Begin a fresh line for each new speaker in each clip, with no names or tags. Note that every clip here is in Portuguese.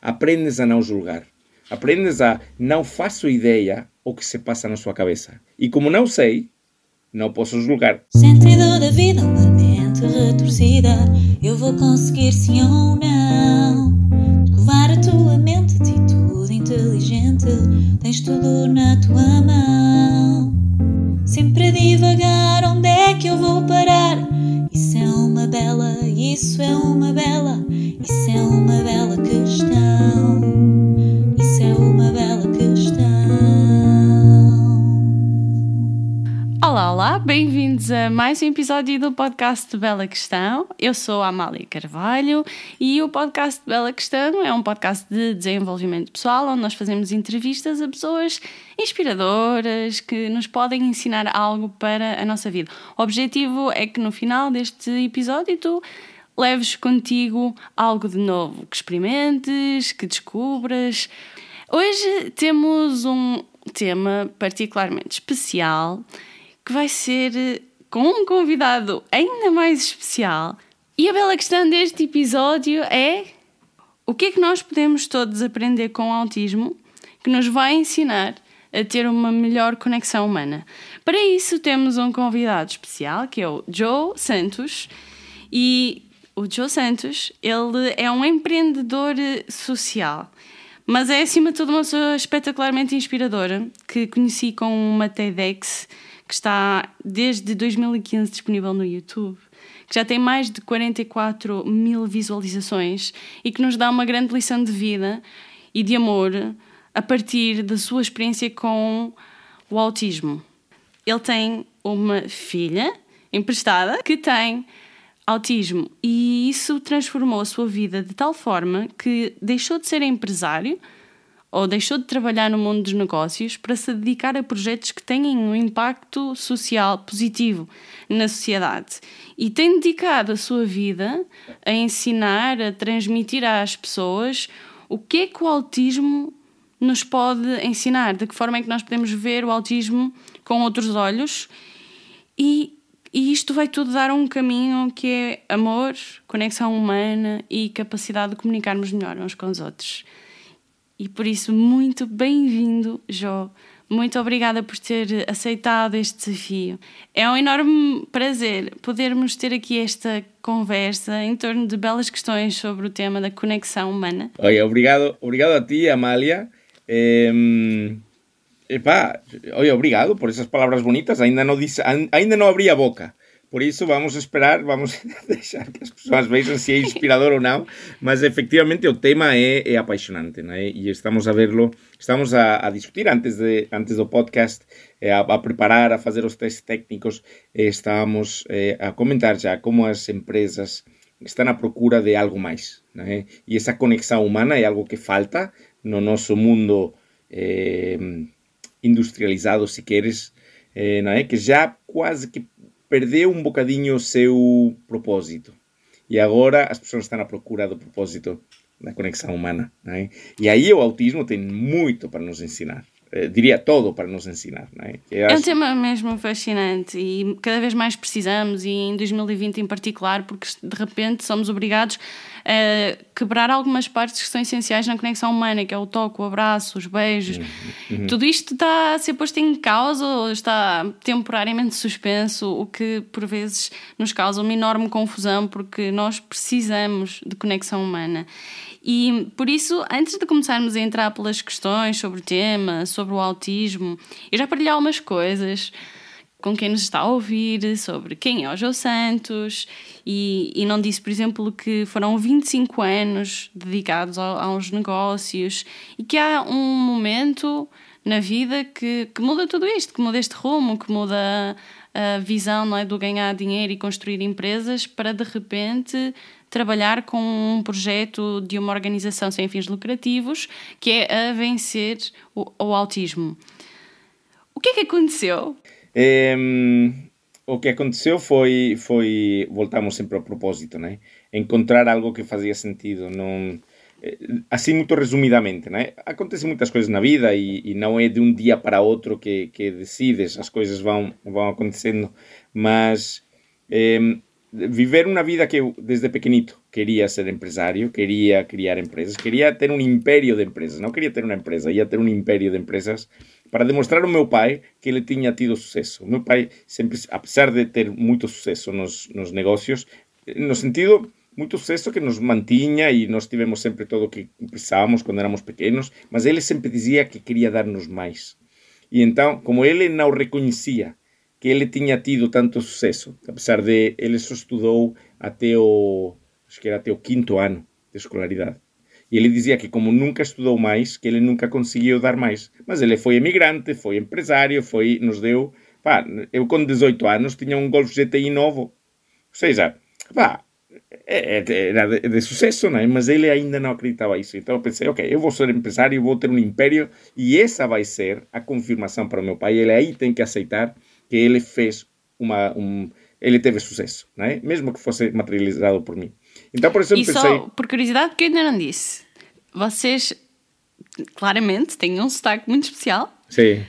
aprendes a não julgar. Aprendes a não faço ideia o que se passa na sua cabeça. E como não sei, não posso julgar.
Sentido da vida, uma mente retorcida. Eu vou conseguir sim ou não. Descovar a tua mente, atitude inteligente. Tens tudo na tua mão. Sempre a divagar, onde é que eu vou parar? Isso é uma bela, isso é uma bela, isso é uma bela questão.
Olá, bem-vindos a mais um episódio do podcast Bela Questão. Eu sou a Amália Carvalho e o podcast Bela Questão é um podcast de desenvolvimento pessoal onde nós fazemos entrevistas a pessoas inspiradoras que nos podem ensinar algo para a nossa vida. O objetivo é que no final deste episódio tu leves contigo algo de novo, que experimentes, que descubras. Hoje temos um tema particularmente especial que vai ser eh, com um convidado ainda mais especial. E a bela questão deste episódio é o que é que nós podemos todos aprender com o autismo que nos vai ensinar a ter uma melhor conexão humana. Para isso temos um convidado especial que é o Joe Santos e o Joe Santos, ele é um empreendedor social, mas é acima de tudo uma pessoa espetacularmente inspiradora que conheci com uma TEDx que está desde 2015 disponível no YouTube, que já tem mais de 44 mil visualizações e que nos dá uma grande lição de vida e de amor a partir da sua experiência com o autismo. Ele tem uma filha emprestada que tem autismo e isso transformou a sua vida de tal forma que deixou de ser empresário ou deixou de trabalhar no mundo dos negócios para se dedicar a projetos que tenham um impacto social positivo na sociedade. E tem dedicado a sua vida a ensinar, a transmitir às pessoas o que é que o autismo nos pode ensinar, de que forma é que nós podemos ver o autismo com outros olhos e, e isto vai tudo dar um caminho que é amor, conexão humana e capacidade de comunicarmos melhor uns com os outros. E por isso, muito bem-vindo, Jó. Muito obrigada por ter aceitado este desafio. É um enorme prazer podermos ter aqui esta conversa em torno de belas questões sobre o tema da conexão humana.
Oye, obrigado, obrigado a ti, Amália. Eh, epá, oye, obrigado por esas palabras bonitas. Ainda não, ainda não abrí a boca. Por iso vamos esperar, vamos deixar que as persoas vexan se é inspirador ou non, mas efectivamente o tema é, é apaixonante, non é? E estamos a verlo, estamos a, a discutir antes, de, antes do podcast, eh, a, a preparar, a fazer os testes técnicos, e estamos eh, a comentar já como as empresas están a procura de algo máis, non é? E esa conexão humana é algo que falta no noso mundo eh, industrializado, se queres, eh, é? Que já quase que perdeu um bocadinho o seu propósito. E agora as pessoas estão à procura do propósito da conexão humana. E aí o autismo tem muito para nos ensinar. Eh, diria todo para nos ensinar. Né?
É acho... um tema mesmo fascinante e cada vez mais precisamos, e em 2020 em particular, porque de repente somos obrigados a quebrar algumas partes que são essenciais na conexão humana, que é o toque, o abraço, os beijos. Uhum. Uhum. Tudo isto está a ser posto em causa ou está temporariamente suspenso, o que por vezes nos causa uma enorme confusão, porque nós precisamos de conexão humana. E por isso, antes de começarmos a entrar pelas questões sobre o tema, sobre o autismo, eu já partilhei algumas coisas com quem nos está a ouvir, sobre quem é o João Santos, e, e não disse, por exemplo, que foram 25 anos dedicados a, aos negócios e que há um momento na vida que, que muda tudo isto, que muda este rumo, que muda a visão não é, do ganhar dinheiro e construir empresas para de repente trabalhar com um projeto de uma organização sem fins lucrativos que é a vencer o, o autismo. O que é que aconteceu?
É, o que aconteceu foi, foi voltamos sempre ao propósito, né? Encontrar algo que fazia sentido, eh, assim muito resumidamente, né? Acontecem muitas coisas na vida e, e, não é de um dia para outro que, que decides, as coisas vão, vão acontecendo, mas é, viver uma vida que desde pequenito, quería ser empresario, quería criar empresas, quería ter un imperio de empresas, non quería ter unha empresa, ia ter un imperio de empresas para demostrar ao meu pai que ele tiña tido suceso. O meu pai sempre, a pesar de ter moito suceso nos, nos negocios, no sentido moito suceso que nos mantiña e nós tivemos sempre todo o que pensábamos quando éramos pequenos, mas ele sempre dizía que quería darnos máis. E então, como ele não reconhecía que ele tiña tido tanto suceso, a pesar de ele só estudou até o acho que era até o quinto ano de escolaridade. E ele dizia que como nunca estudou máis, que ele nunca conseguiu dar máis. Mas ele foi emigrante, foi empresário, foi, nos deu... Pá, eu com 18 anos tinha um Golf GTI novo. Ou seja, pá, era de, de sucesso, não é? Mas ele ainda não acreditava isso. Então eu pensei, ok, eu vou ser empresário, vou ter um império e essa vai ser a confirmação para o meu pai. Ele aí tem que aceitar que ele fez uma... Um, ele teve sucesso, não é? Mesmo que fosse materializado por mim. Então, por isso eu
E
pensei.
só, por curiosidade, porque eu ainda não disse, vocês claramente têm um sotaque muito especial.
Sim.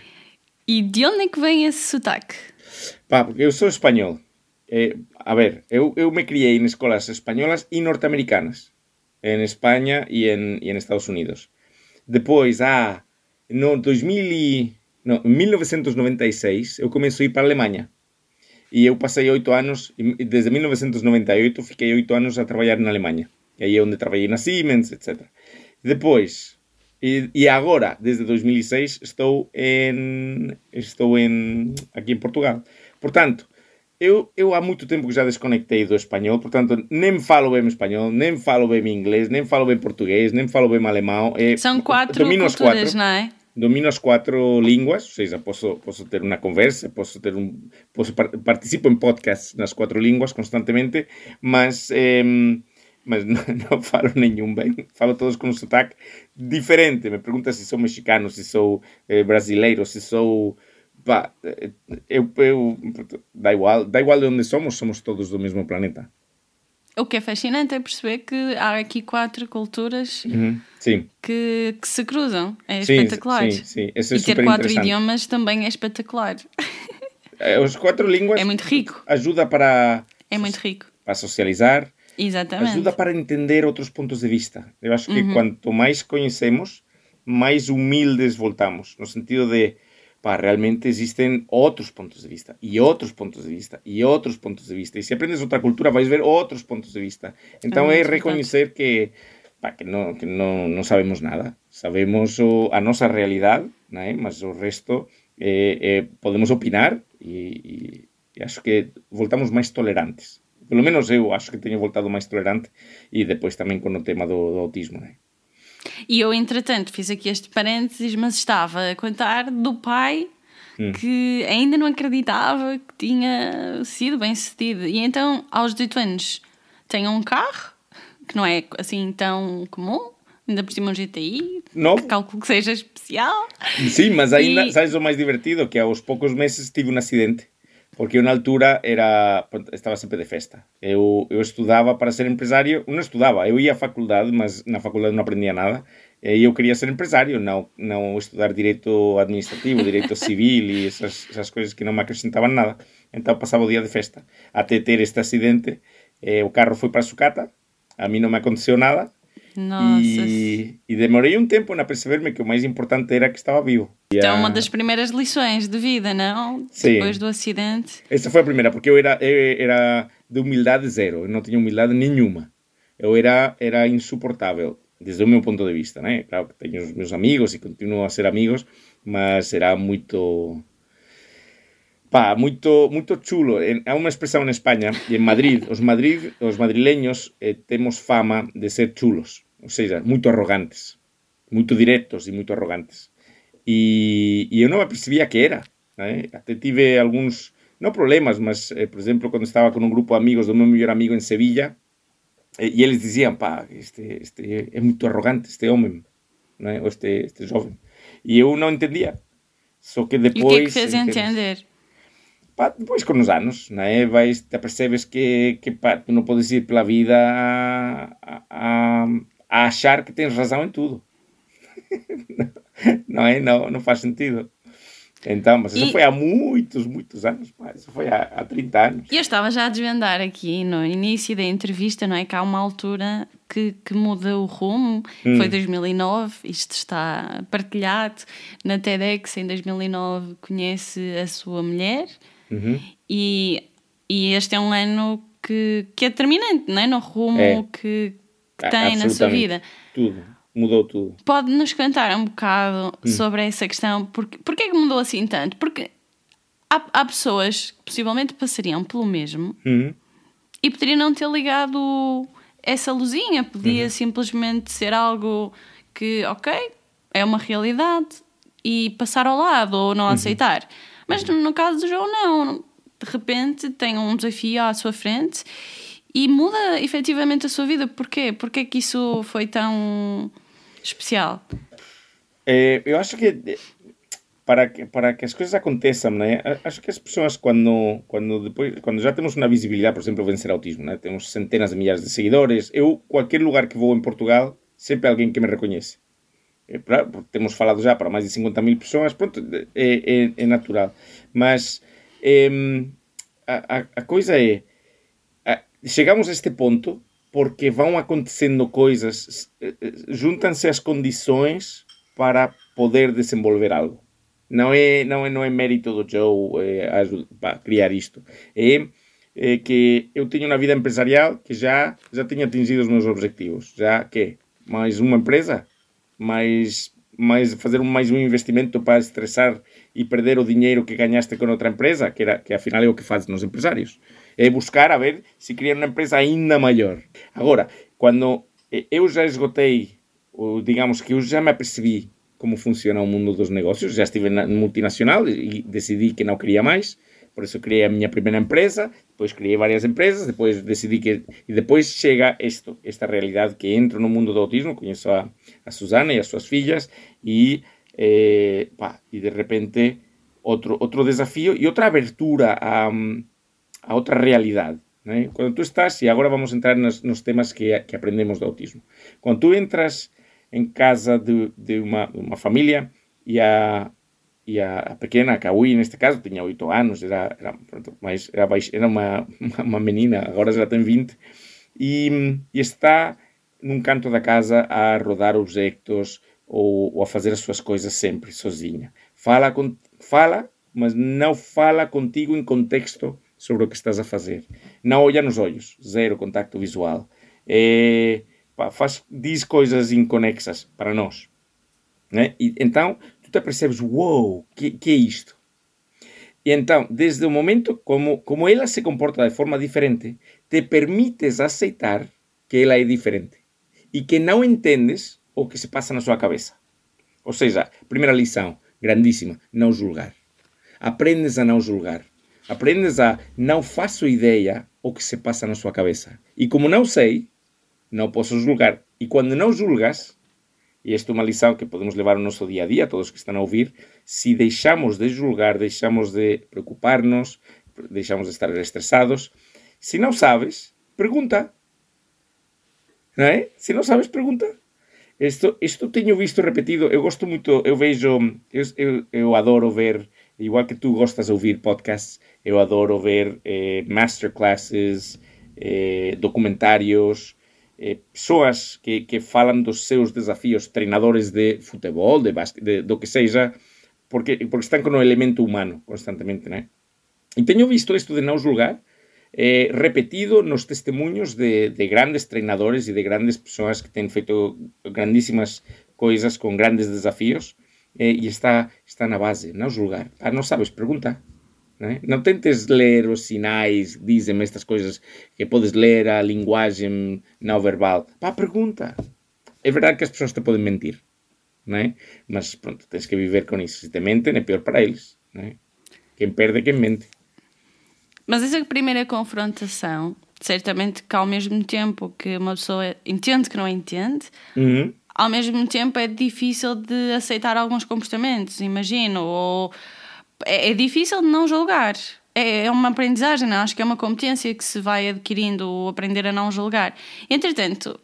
E de onde é que vem esse sotaque?
Pá, porque eu sou espanhol. Eh, a ver, eu, eu me criei en escolas españolas e norteamericanas. En España e en, e en Estados Unidos. Depois, ah, no 2000 e, no, en 1996, eu comecei a ir para a Alemanha. E eu passei oito anos, desde 1998 fiquei oito anos a trabalhar na Alemanha. E aí é onde trabalhei na Siemens, etc. Depois, e, e agora, desde 2006, estou en, estou en, aqui em Portugal. Portanto, eu, eu há muito tempo que já desconectei do espanhol, portanto, nem falo bem espanhol, nem falo bem inglês, nem falo bem português, nem falo bem alemão. É,
São quatro culturas,
quatro
não é?
Domino as quatro línguas, ou seja, posso, posso ter uma conversa, posso ter um, posso par participo em podcasts nas quatro línguas constantemente, mas eh, mas não, não falo nenhum bem, falo todos com um sotaque diferente. Me pergunta se sou mexicano, se sou eh, brasileiro, se sou pá, eh, eu, eu dá igual, dá igual de onde somos, somos todos do mesmo planeta.
O que é fascinante é perceber que há aqui quatro culturas
Uhum.
Que, que se cruzam. É
sim,
espetacular.
sim, sim, é
e ter quatro idiomas também é espetacular.
Eh, Os quatro línguas
É muito rico.
ajuda para
É muito rico.
para socializar,
Exatamente.
ajuda para entender outros pontos de vista. Eu acho que quanto mais conhecemos, mais humildes voltamos, no sentido de, pá, realmente existem outros pontos de vista, e outros pontos de vista, e outros pontos de vista. E se aprendes outra cultura, vais ver outros pontos de vista. Então
Ah,
reconhecer que, pá, que, não, que não, não sabemos nada. Sabemos o, a nossa realidade, né? mas o resto eh, eh, podemos opinar e, e, e acho que voltamos máis tolerantes. Pelo menos eu acho que teño voltado máis tolerante e depois tamén con o tema do, do autismo, né?
E eu, entretanto, fiz aqui este parênteses, mas estava a contar do pai
Hum.
que ainda não acreditava que tinha sido bem sucedido. E então, aos 18 anos, tem um carro, que não é assim tão comum, ainda por cima um GTI,
Novo.
que calculo que seja especial.
Sí, mas ainda,
E-
sabes o máis divertido? Que aos poucos meses tive un accidente. Porque eu na altura era estaba sempre de festa. Eu, eu estudaba para ser empresario, non estudaba, eu ia á faculdade, mas na faculdade non aprendía nada. E eu quería ser empresario, non, non estudar direito administrativo, direito civil e esas, esas coisas que non me acrescentaban nada. Entón pasaba o día de festa. Até ter este accidente, eh, o carro foi para a sucata, a mí non me aconteceu nada,
Nossa.
e, e demorei um tempo na perceber-me que o mais importante era que estava vivo. E
Então,
a-
uma das primeiras lições de vida, não?
Sim.
Depois do acidente.
Essa foi a primeira, porque eu era, eu era de humildade zero, eu não tinha humildade nenhuma. Eu era, era insuportável, desde o meu ponto de vista, né? Claro que tenho os meus amigos e continuo a ser amigos, mas era muito... Pá, muito, muito chulo. En- Há uma expressão na Espanha e em Madrid, os, Madrid, os madrileños eh, temos fama de ser chulos, ou seja, muito arrogantes, muito diretos e muito arrogantes. E, e eu não me percebia que era. Né? Até tive alguns, não problemas, mas, eh, por exemplo, quando estava com um grupo de amigos do meu melhor amigo em Sevilla, eh, e eles diziam, pá, este, este é muito arrogante, este homem, né? ou este, este jovem. E eu não entendia. Só que
E o que
depois...
é que fez
entendes.
entender?
Pá, depois com os anos, né? Vais, te percebes que, que pá, tu não podes ir pela vida a, a, a achar que tens razão em tudo. não é? Não, não faz sentido. Então, mas isso
E-
foi há muitos, muitos anos. Isso foi há, há 30 anos.
E eu estava já a desvendar aqui no início da entrevista, não é? Que há uma altura que, que muda o rumo. Foi 2009, isto está partilhado. Na TEDx, em 2009, conhece a sua mulher.
Uhum.
E, e este é um ano que, que é determinante, não é? No rumo
É.
que, que
A-
tem na sua vida.
Tudo. Mudou tudo.
Pode-nos contar um bocado
Hum.
sobre essa questão? Porque, porque é que mudou assim tanto? Porque há, há pessoas que possivelmente passariam pelo mesmo
Uhum.
e poderiam não ter ligado essa luzinha. Podia simplesmente ser algo que, ok, é uma realidade e passar ao lado ou não aceitar. Mas no, caso do João, não. De repente tem um desafio à sua frente e muda efetivamente a sua vida. Porquê? Porquê é que isso foi tão especial?
Eh, eu acho que eh, para que para que as coisas aconteçam, né? Acho que as pessoas quando quando depois quando já temos uma visibilidade, por exemplo, vencer autismo, né? Temos centenas de milhares de seguidores. Eu qualquer lugar que vou em Portugal sempre alguém que me reconhece. É, pra- temos falado já para mais de 50 mil pessoas, pronto, é, é, é natural. Mas em, a, a, coisa é, a- chegamos a este ponto porque vão acontecendo coisas, eh, eh, juntam-se as condições para poder desenvolver algo. Não é, não é, não é mérito do Joe aju- pá, criar isto. É, é que eu tenho uma vida empresarial que já, já tenho atingido os meus objetivos. Já que mais uma empresa, mais, mais fazer mais um investimento para estressar e perder o dinheiro que ganhaste com outra empresa, que, era, que afinal é o que fazem os empresários. É buscar a ver se criam uma empresa ainda maior. Agora, quando eu já esgotei, ou digamos que eu já me apercebi como funciona o mundo dos negócios, já estive na multinacional e decidi que não queria mais, por isso criei a minha primeira empresa, depois criei várias empresas, depois decidi que... E depois chega isto, esta realidade que entro no mundo do autismo, conheço a, a Susana e as suas filhas, e, eh, pá, de repente outro, outro desafio e outra abertura a, a outra realidade. Né? Quando estás, e agora vamos entrar nos, nos temas que, que aprendemos do autismo, quando tu entras em casa de, de uma, uma família e a, e a pequena, a Kaui, neste caso, tinha 8 anos, era, era, mais, era, baix, era uma, uma, menina, agora já tem 20, e, e está num canto da casa a rodar objetos ou, ou a fazer as suas coisas sempre, sozinha. Fala, com, fala, mas não fala contigo em contexto sobre o que estás a fazer. Não olha nos olhos, zero contacto visual. É, faz, diz coisas inconexas para nós. Né? E, então, tu percebes, uou, wow, que, que é isto? E então, desde o momento como, como ela se comporta de forma diferente, te permites aceitar que ela é diferente e que não entendes o que se passa na sua cabeça. Ou seja, primeira lição, grandíssima, não julgar. Aprendes a não julgar. Aprendes a não faço ideia o que se passa na sua cabeça. E como não sei, não posso julgar. E quando não julgas, e esta é uma lição que podemos levar ao nosso dia a dia, todos que estão a ouvir, se deixamos de julgar, deixamos de preocupar-nos, deixamos de estar estressados, se não sabes, pergunta. Não é? Se não sabes, pergunta. Isto, isto tenho visto repetido, eu gosto muito, eu vejo, eu, eu, eu adoro ver, igual que tu gostas de ouvir podcasts, eu adoro ver eh, masterclasses, eh, documentários, eh, persoas que, que falan dos seus desafíos treinadores de futebol, de, basque, de do que seja, porque, porque están con o elemento humano constantemente, né? E teño visto isto de naus lugar eh, repetido nos testemunhos de, de grandes treinadores e de grandes persoas que ten feito grandísimas coisas con grandes desafíos eh, e está, está na base, naus lugar. Ah, non sabes, pregunta. Né? Não tentes ler os sinais, dizem estas coisas que podes ler a linguagem não verbal. Pá, pergunta. É verdade que as pessoas te podem mentir, né? mas pronto, tens que viver com isso. Se te mentem, é pior para eles. Né? Quem perde é quem mente.
Mas essa primeira confrontação, certamente que ao mesmo tempo que uma pessoa entende que não entende,
uhum.
ao mesmo tempo é difícil de aceitar alguns comportamentos, imagino, ou é, é difícil de não julgar. É, é uma aprendizagem, não? acho que é uma competência que se vai adquirindo, aprender a não julgar. Entretanto,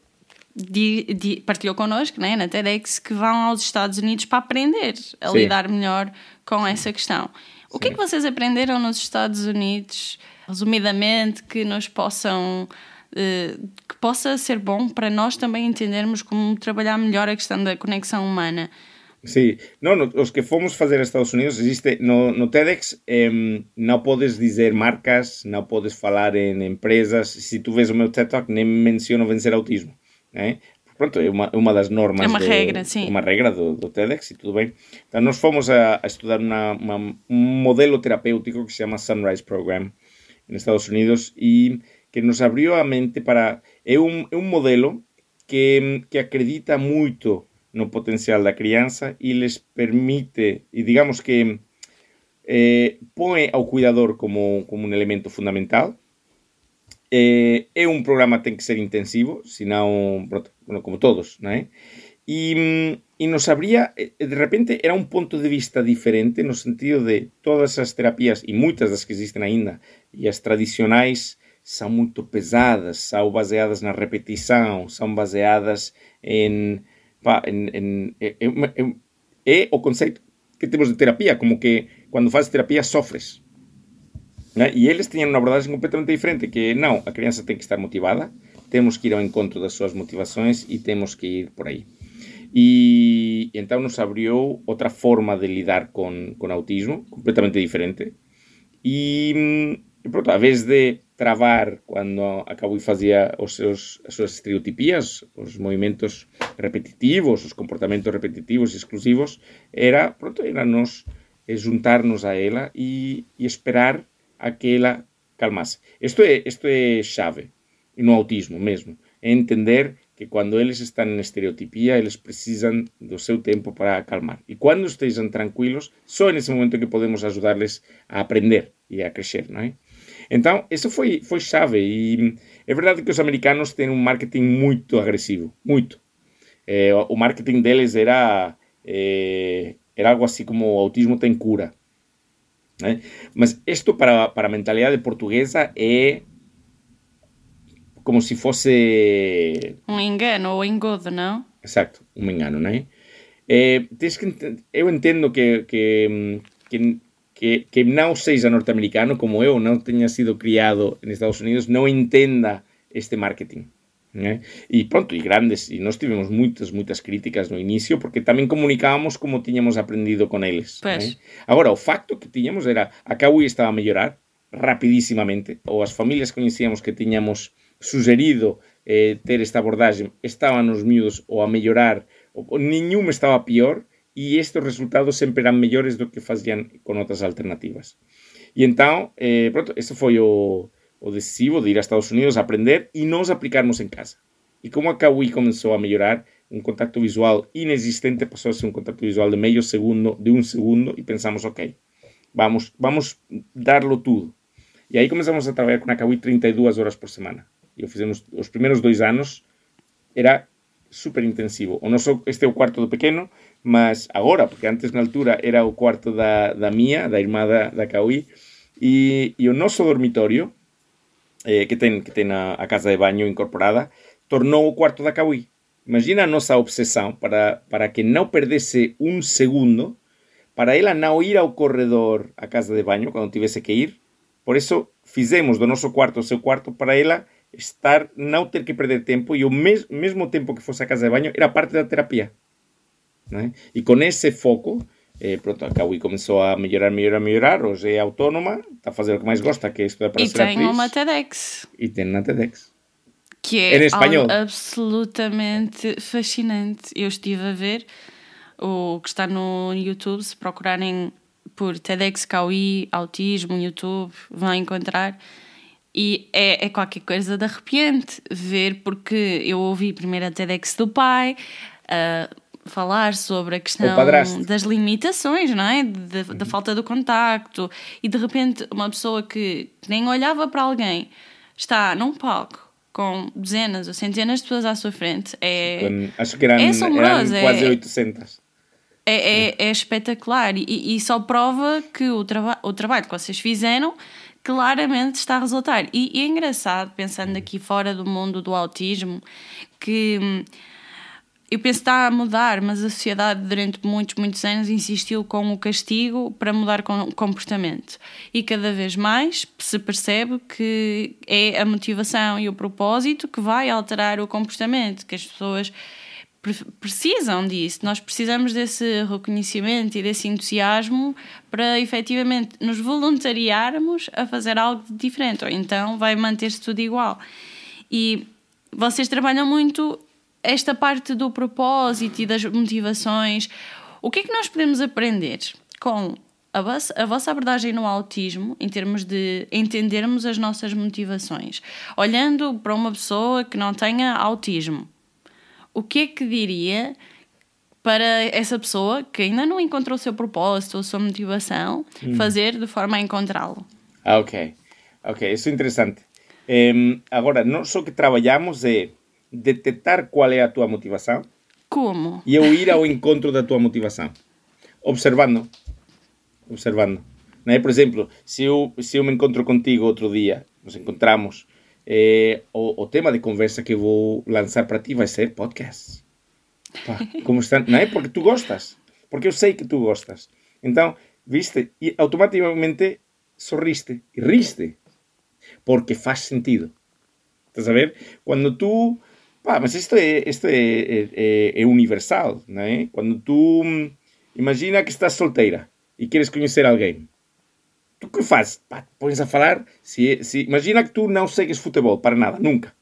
di, di, partilhou connosco né, na TEDx que vão aos Estados Unidos para aprender a
Sim.
lidar melhor com essa questão. O que é que vocês aprenderam nos Estados Unidos, resumidamente, que nos possam. eh, que possa ser bom para nós também entendermos como trabalhar melhor a questão da conexão humana?
Sí, no, no, os que fomos fazer a Estados Unidos existe no, no TEDx em, non podes dizer marcas, non podes falar en empresas. Se tu ves o meu TED Talk, nem menciono vencer autismo. Eh? Pronto, é uma, uma das normas.
É uma
do-
regra, sim.
Uma regra do, do TEDx e tudo bem. Então, nós fomos a, a estudar uma, uma, um modelo terapêutico que se chama Sunrise Program en Estados Unidos e que nos abriu a mente para... É un, é un modelo que, que acredita moito no potencial da crianza e les permite, e digamos que eh, põe ao cuidador como, como un elemento fundamental. Eh, é un programa ten que ser intensivo, senão, pronto, como todos, non é? E, e nos abría, eh, de repente, era un ponto de vista diferente no sentido de todas as terapias, e moitas das que existen aínda, e as tradicionais são muito pesadas, são baseadas na repetição, são baseadas em, pá, en, en, é, é, é o conceito que temos de terapia, como que quando fazes terapia sofres. Né? E eles tinham uma completamente diferente, que não, a criança tem que estar motivada, temos que ir ao encontro das suas motivações e temos que ir por aí. E então nos abriu outra forma de lidar com, com autismo, completamente diferente. E, e pronto, a vez de travar quando acabou e fazia os seus, as suas estereotipias, os movimentos repetitivos, os comportamentos repetitivos e exclusivos, era, pronto, era nos juntarnos a ela e, e esperar a que ela calmase. Isto é, isto é chave no autismo mesmo, entender que quando eles estão em estereotipia, eles precisam do seu tempo para acalmar. E quando estejam tranquilos, só nesse momento que podemos ajudar-les a aprender e a crescer, não? Então, isso foi, foi chave. E é verdade que os americanos têm um marketing muito agressivo, muito. Eh, o marketing deles era, eh, era algo assim como o autismo tem cura. Né? Mas isto para, para a mentalidade portuguesa é como se fosse
Um engano ou engodo, não?
Exacto, un engano, non é? Tens que eu entendo que, que, que, que, que non seja norteamericano como eu, non teña sido criado en Estados Unidos, non entenda este marketing. né? E pronto, e grandes, e nós tivemos moitas, moitas críticas no inicio, porque tamén comunicábamos como tiñamos aprendido con eles.
Pois.
né? Agora, o facto que tiñamos era, a Kawi estaba a mellorar rapidísimamente, ou as familias que coñecíamos que tiñamos sugerido eh, ter esta abordaxe estaban os miúdos ou a mellorar ou, ou niñún estaba pior e estes resultados sempre eran mellores do que facían con outras alternativas. E entón, eh, pronto, ese foi o, decisivo de ir a Estados Unidos a aprender e nos aplicarmos en casa. E como a Kawi comenzou a mellorar, un contacto visual inexistente pasou a ser un contacto visual de medio segundo, de un segundo, e pensamos, ok, vamos, vamos darlo tudo. E aí comenzamos a trabalhar con a Kawi 32 horas por semana. E o fizemos os primeiros dois anos, era super intensivo. O noso, este é o cuarto do pequeno, mas agora, porque antes na altura era o cuarto da, da mía, da irmá da, da Kawi, e, e o dormitorio, eh, que ten, que ten a, a casa de baño incorporada, tornou o cuarto da Kawi. Imagina a nosa obsesión para, para que non perdese un segundo, para ela non ir ao corredor a casa de baño cando tivese que ir. Por eso fizemos do noso cuarto o seu cuarto para ela estar, non ter que perder tempo e o mes, mesmo tempo que fose a casa de baño era parte da terapia. Né? E con ese foco, eh, pronto, a Kawi comenzou a mellorar, mellorar, mellorar, hoxe é autónoma, está a fazer o que máis gosta, que é estudar para
E
ser
tem
atriz.
uma TEDx.
E tem na TEDx.
que é
espanhol.
absolutamente fascinante. Eu estive a ver o que está no YouTube, se procurarem por TEDx Kawi, autismo, YouTube, vão encontrar. E é, é qualquer coisa de arrepiante ver, porque eu ouvi primeiro a TEDx do pai a falar sobre a questão das limitações, não é? Da, da falta do contacto. E de repente, uma pessoa que nem olhava para alguém está num palco com dezenas ou centenas de pessoas à sua frente. É,
acho que eram,
É assombroso,
eram
é-
quase 800.
é, é, é espetacular e, e só prova que o, traba o trabalho que vocês fizeram claramente está a resultar. E, e é engraçado, pensando aqui fora do mundo do autismo, que hum, eu penso que está a mudar, mas a sociedade durante muitos, muitos anos insistiu com o castigo para mudar o comportamento. E cada vez mais se percebe que é a motivação e o propósito que vai alterar o comportamento, que as pessoas precisam disso. Nós precisamos desse reconhecimento e desse entusiasmo para efetivamente nos voluntariarmos a fazer algo diferente, ou então vai manter-se tudo igual. E vocês trabalham muito esta parte do propósito e das motivações. O que é que nós podemos aprender com a vossa, a vossa abordagem no autismo, em termos de entendermos as nossas motivações? Olhando para uma pessoa que não tenha autismo, o que é que diria para essa pessoa que ainda não encontrou o seu propósito ou a sua motivação hum. fazer de forma a encontrá-lo?
Ah, ok. Ok, isso é interessante. Um, agora, não só que trabalhamos é detectar qual é a tua motivação.
Como?
E eu ir ao encontro da tua motivação. Observando. Observando. Não é? Por exemplo, se eu, se eu me encontro contigo outro dia, nos encontramos eh, o, o, tema de conversa que vou lançar para ti vai ser podcast. Pá, como está, não é? Porque tu gostas. Porque eu sei que tu gostas. Então, viste, e automaticamente sorriste e riste. Porque faz sentido. Estás a ver? Quando tu. Pá, mas isto é, isto é, é, é universal, não é? Quando tu. Imagina que estás solteira e queres conhecer alguém tu que fazes? Pá, pões a falar. Se, se, imagina que tu não segues futebol para nada, nunca.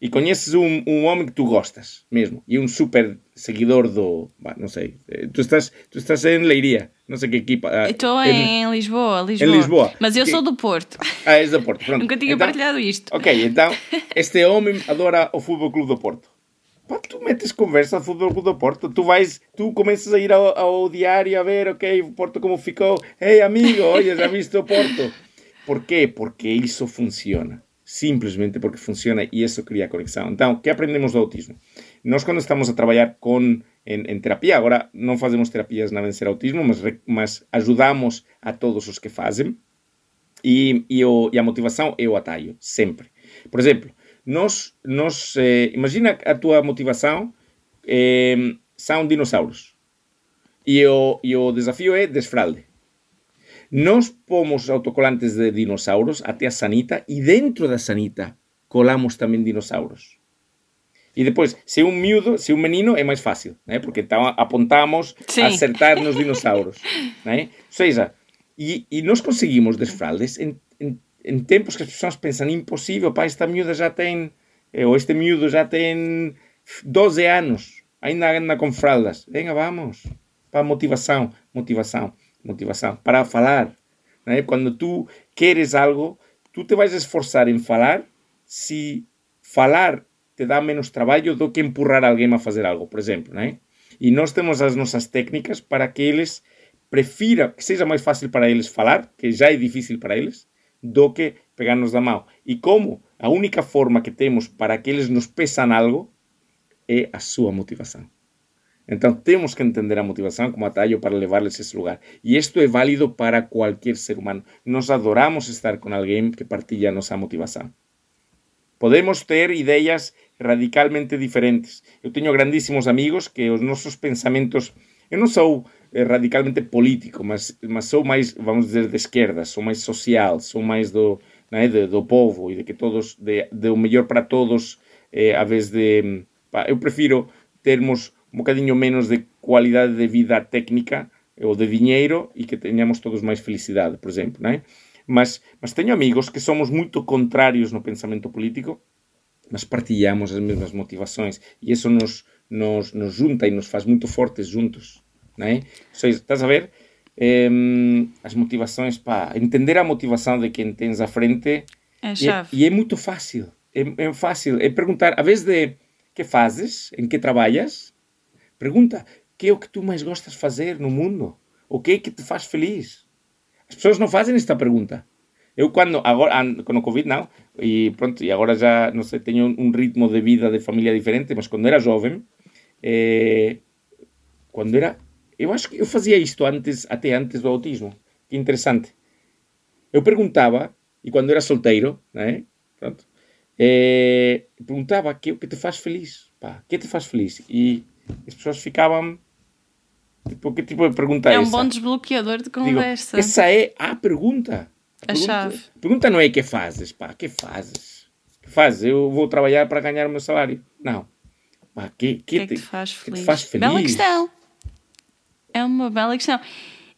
E conheces um, um homem que tu gostas mesmo. E um super seguidor do. Bah, não sei. Eh, tu estás, tu estás em Leiria. Não sei que equipa.
Ah, Estou em, em, Lisboa, Lisboa.
Em Lisboa.
Mas eu que... sou do Porto.
Ah, és do Porto. Pronto.
Nunca tinha
então,
partilhado isto.
Ok, então este homem adora o Futebol Clube do Porto. Pá, tu metes conversa de futebol do Porto, tu vais, tu começas a ir ao, ao diário a ver, ok, o Porto como ficou, ei amigo, olha, já viste o Porto. Por quê? Porque isso funciona. Simplesmente porque funciona e isso cria conexão. Então, o que aprendemos do autismo? Nós quando estamos a trabalhar com en, en terapia, agora non facemos terapias na vencer autismo, mas, mas ajudamos a todos os que fazem e, e, o, e a motivação é o atalho, sempre. Por exemplo, nos, nos eh, imagina a tua motivação eh, são dinossauros. E o, e o desafio é desfralde. Nós pomos autocolantes de dinossauros até a sanita e dentro da sanita colamos também dinossauros. E depois, se um miúdo, se um menino, é mais fácil, né? porque então apontamos Sim. a acertar nos dinossauros. Né? Ou seja, e, e nós conseguimos desfraldes em, em em tempos que as pessoas pensam impossível, pá, esta miúda já tem, ou este miúdo já tem 12 anos, ainda anda com fraldas. Venga, vamos. Para motivação, motivação, motivação. Para falar. Né? Quando tu queres algo, tu te vais esforçar em falar se falar te dá menos trabalho do que empurrar alguém a fazer algo, por exemplo. Né? E nós temos as nossas técnicas para que eles prefira que seja mais fácil para eles falar, que já é difícil para eles, do que pegarnos da mão. E como a única forma que temos para que eles nos peçam algo é a sua motivação. Então temos que entender a motivação como atalho para levar-les a lugar. E isto é válido para qualquer ser humano. Nós adoramos estar com alguém que partilha nossa motivação. Podemos ter ideias radicalmente diferentes. Eu tenho grandíssimos amigos que os nossos pensamentos. Eu não sou é radicalmente político, mas, mas sou mais, vamos dizer, de esquerda, sou mais social, sou mais do, né, de, do povo e de que todos, de, de o melhor para todos, eh, a vez de. Eu prefiro termos um bocadinho menos de qualidade de vida técnica ou de dinheiro e que tenhamos todos mais felicidade, por exemplo, né? Mas, mas tenho amigos que somos muito contrários no pensamento político, mas partilhamos as mesmas motivações e isso nos, nos, nos junta e nos faz muito fortes juntos. Né? Seja, estás a ver? as motivações, pá, entender a motivação de quem tens à frente
é chave.
E, é, e é muito fácil. É, é, fácil. É perguntar, a vez de que fazes, em que trabalhas, pergunta que é o que tu mais gostas de fazer no mundo? O que é que te faz feliz? As pessoas não fazem esta pergunta. Eu quando, agora, com o Covid não, e pronto, e agora já, não sei, tenho um ritmo de vida, de família diferente, mas quando era jovem, eh, quando era eu acho que eu fazia isto antes, até antes do autismo. Que interessante. Eu perguntava, e quando era solteiro, né? Pronto, é, perguntava que o que te faz feliz. Pá, o que te faz feliz? E as pessoas ficavam. Tipo, que tipo de pergunta é,
É um bom desbloqueador de
Digo,
conversa.
essa é a pergunta.
A
pergunta,
chave.
A pergunta não é que fazes, pá, que fazes? Que fazes? Eu vou trabalhar para ganhar o meu salário. Não. Pá, que, que,
que é que
te,
te faz
que
feliz?
te faz feliz?
Bela questão. É uma bela questão.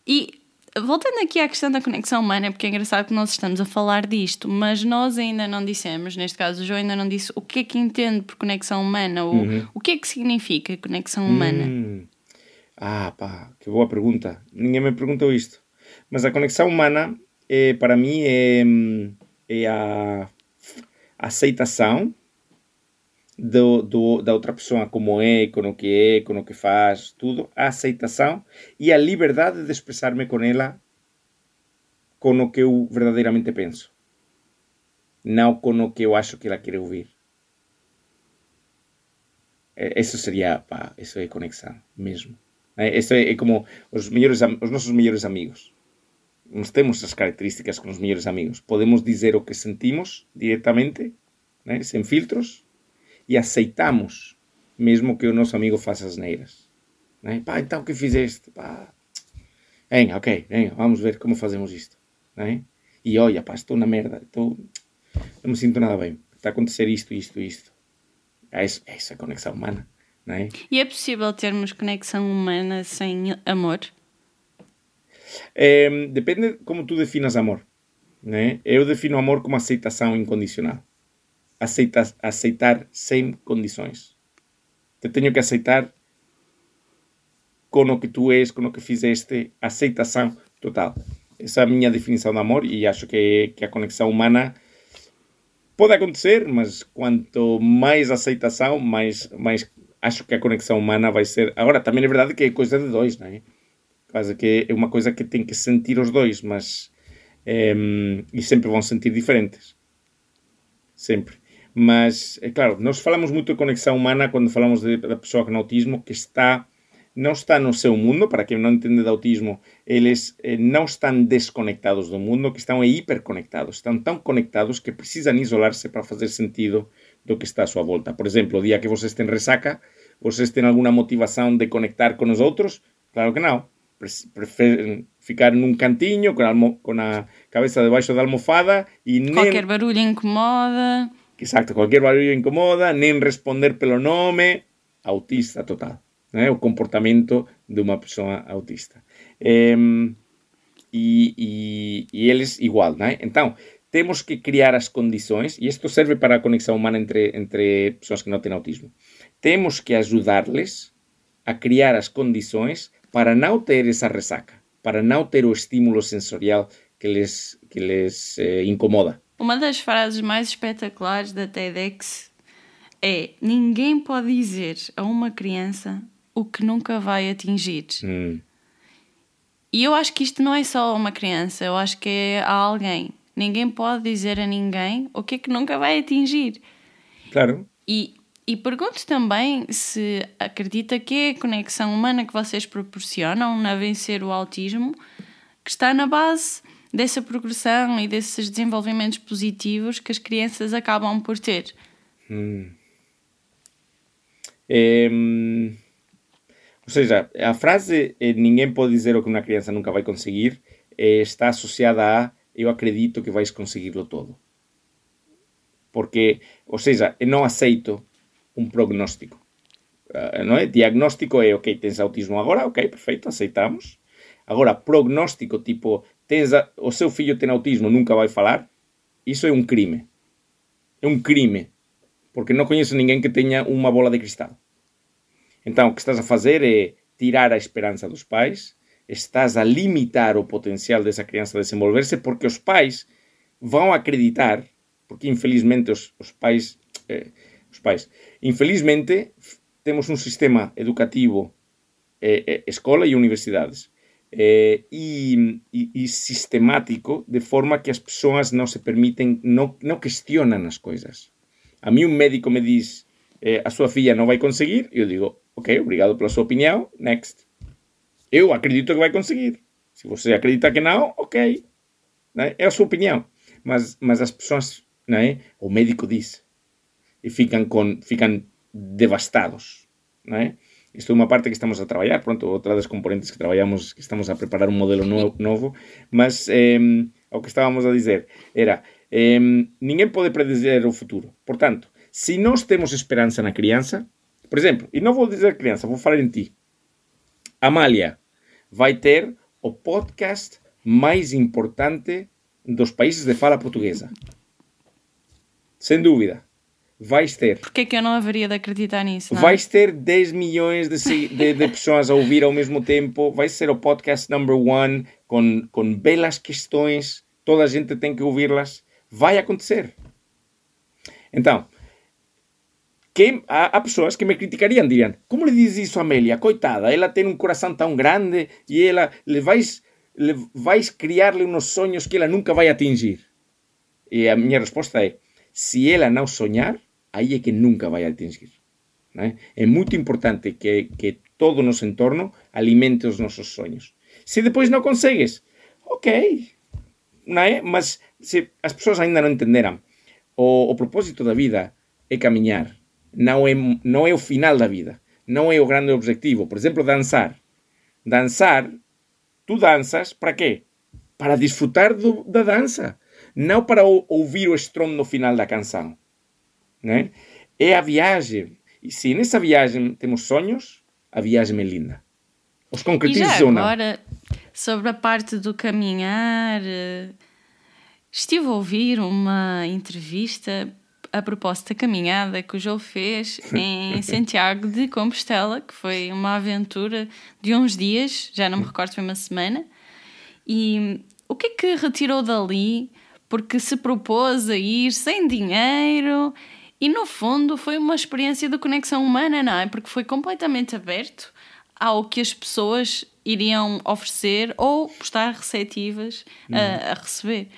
E voltando aqui à questão da conexão humana, porque é engraçado que nós estamos a falar disto, mas nós ainda não dissemos, neste caso o João ainda não disse o que é que entende por conexão humana, ou o que é que significa conexão humana.
Hum. Ah, pá, que boa pergunta. Ninguém me perguntou isto. Mas a conexão humana, é, para mim, é, hum, é a aceitação do, do, da outra pessoa como é, com o que é, com o que faz, tudo. A aceitação e a liberdade de expressar-me com ela com o que eu verdadeiramente penso. Não com o que eu acho que ela quer ouvir. Isso seria, pá, isso é conexão mesmo. Isso é, é como os, melhores, os nossos melhores amigos. Nós temos as características com os melhores amigos. Podemos dizer o que sentimos diretamente, né, sem filtros, e aceitamos, mesmo que o nosso amigo faça as neiras. Né? Pá, então o que fizeste? Pá. Venga, ok, venga, vamos ver como fazemos isto. Né? E olha, pá, estou na merda, estou... não me sinto nada bem. Está a acontecer isto, isto, isto. É isso, é isso a conexão humana. Não é?
E é possível termos conexão humana sem amor?
Eh, depende como tu definas amor. Né? Eu defino amor como aceitação incondicional. Aceita, aceitar sem condições. Te tenho que aceitar com o que tu és, com o que fizeste, aceitação total. Essa é a minha definição de amor e acho que, que a conexão humana pode acontecer, mas quanto mais aceitação, mais, mais acho que a conexão humana vai ser. Agora, também é verdade que é coisa de dois, não é? Quase que é uma coisa que tem que sentir os dois, mas. em, e sempre vão sentir diferentes. Sempre. Mas, é claro, nós falamos muito de conexão humana quando falamos de, da pessoa com autismo que está. Não está no seu mundo, para quem não entende de autismo, eles eh, não estão desconectados do mundo, que estão hiperconectados. Estão tão conectados que precisam isolar-se para fazer sentido do que está à sua volta. Por exemplo, o dia que vocês têm ressaca, vocês têm alguma motivação de conectar com os outros? Claro que não. Pre- Preferem ficar num cantinho com a, com a cabeça debaixo da almofada e nem...
Qualquer barulho incomoda.
Exacto, qualquer barulho incomoda, nem responder pelo nome, autista total. Né? O comportamento de uma pessoa autista. E, e, e eles igual, né? Então, temos que criar as condições, e isto serve para a conexão humana entre, entre pessoas que não têm autismo. Temos que ajudar-les a criar as condições para não ter essa ressaca, para não ter o estímulo sensorial que lhes, que lhes eh, incomoda.
Uma das frases mais espetaculares da TEDx é: Ninguém pode dizer a uma criança o que nunca vai atingir.
Hum.
E eu acho que isto não é só a uma criança, eu acho que é a alguém. Ninguém pode dizer a ninguém o que é que nunca vai atingir.
Claro,
E, e pergunto também se acredita que é a conexão humana que vocês proporcionam na vencer o autismo que está na base dessa progressão e desses desenvolvimentos positivos que as crianças acabam por ter.
Em, ou seja, a frase eh, ninguém pode dizer o que uma criança nunca vai conseguir eh, está associada a eu acredito que vais conseguirlo todo. Porque, ou seja, eu não aceito um prognóstico. Ah, não é? Diagnóstico é, ok, tens autismo agora, ok, perfeito, aceitamos. Agora, prognóstico, tipo, tens a- o seu filho tem autismo, nunca vai falar, isso é um crime. É um crime porque não conheço ninguém que tenha uma bola de cristal. Então, o que estás a fazer é tirar a esperança dos pais, estás a limitar o potencial dessa criança a desenvolver-se, porque os pais vão acreditar, porque infelizmente os, os pais, eh, os pais, infelizmente temos um sistema educativo, eh, eh, escola e universidades, eh, e, e, e sistemático, de forma que as pessoas não se permitem, não, não questionam as coisas. A mí un médico me diz eh, a súa filla non vai conseguir, eu digo, ok, obrigado pela súa opinión, next. Eu acredito que vai conseguir. Se você acredita que non, ok. Né? É a súa opinión. Mas, mas as persoas, né? o médico diz, e fican con, fican devastados, não é? Isto é uma parte que estamos a trabalhar, pronto, outra das componentes que trabalhamos, que estamos a preparar um modelo no, novo, mas eh, o que estávamos a dizer era, eh, ninguém pode predizer o futuro. Portanto, se nós temos esperança na criança, por exemplo, e não vou dizer criança, vou falar em ti. Amália vai ter o podcast mais importante dos países de fala portuguesa. Sem dúvida. Vais ter.
Porquê que eu não haveria de acreditar nisso? Não? é?
Vais ter 10 milhões de, de, de pessoas a ouvir ao mesmo tempo. Vai ser o podcast number one, com, com belas questões. Toda a gente tem que ouvi-las. Vai acontecer. Então, quem, há, há pessoas que me criticariam, diriam: Como lhe diz isso a Amélia? Coitada, ela tem um coração tão grande e ela lhe vais, lhe vais criar-lhe uns sonhos que ela nunca vai atingir. E a minha resposta é: se ela não sonhar, aí é que nunca vai atingir. é? É muito importante que, que todo o nosso entorno alimente os nossos sonhos. Se depois não consegues, ok, não é? Mas se as pessoas ainda não entenderam, o, o propósito da vida é caminhar, não é, não é o final da vida, não é o grande objetivo. Por exemplo, dançar. Dançar, tu danças para quê? Para desfrutar do, da dança, não para ou- ouvir o estrondo final da canção. Né? É a viagem. E se nessa viagem temos sonhos, a viagem é linda. Os
E
concretizes
já
ou não?
agora, sobre a parte do caminhar, estive a ouvir uma entrevista a propósito da caminhada que o João fez em Santiago de Compostela, que foi uma aventura de uns dias, já não me recordo, foi uma semana. E o que é que retirou dali? Porque se propôs a ir sem dinheiro e, no fundo, foi uma experiência de conexão humana, não é? Porque foi completamente aberto ao que as pessoas iriam oferecer ou estar receptivas a, a receber.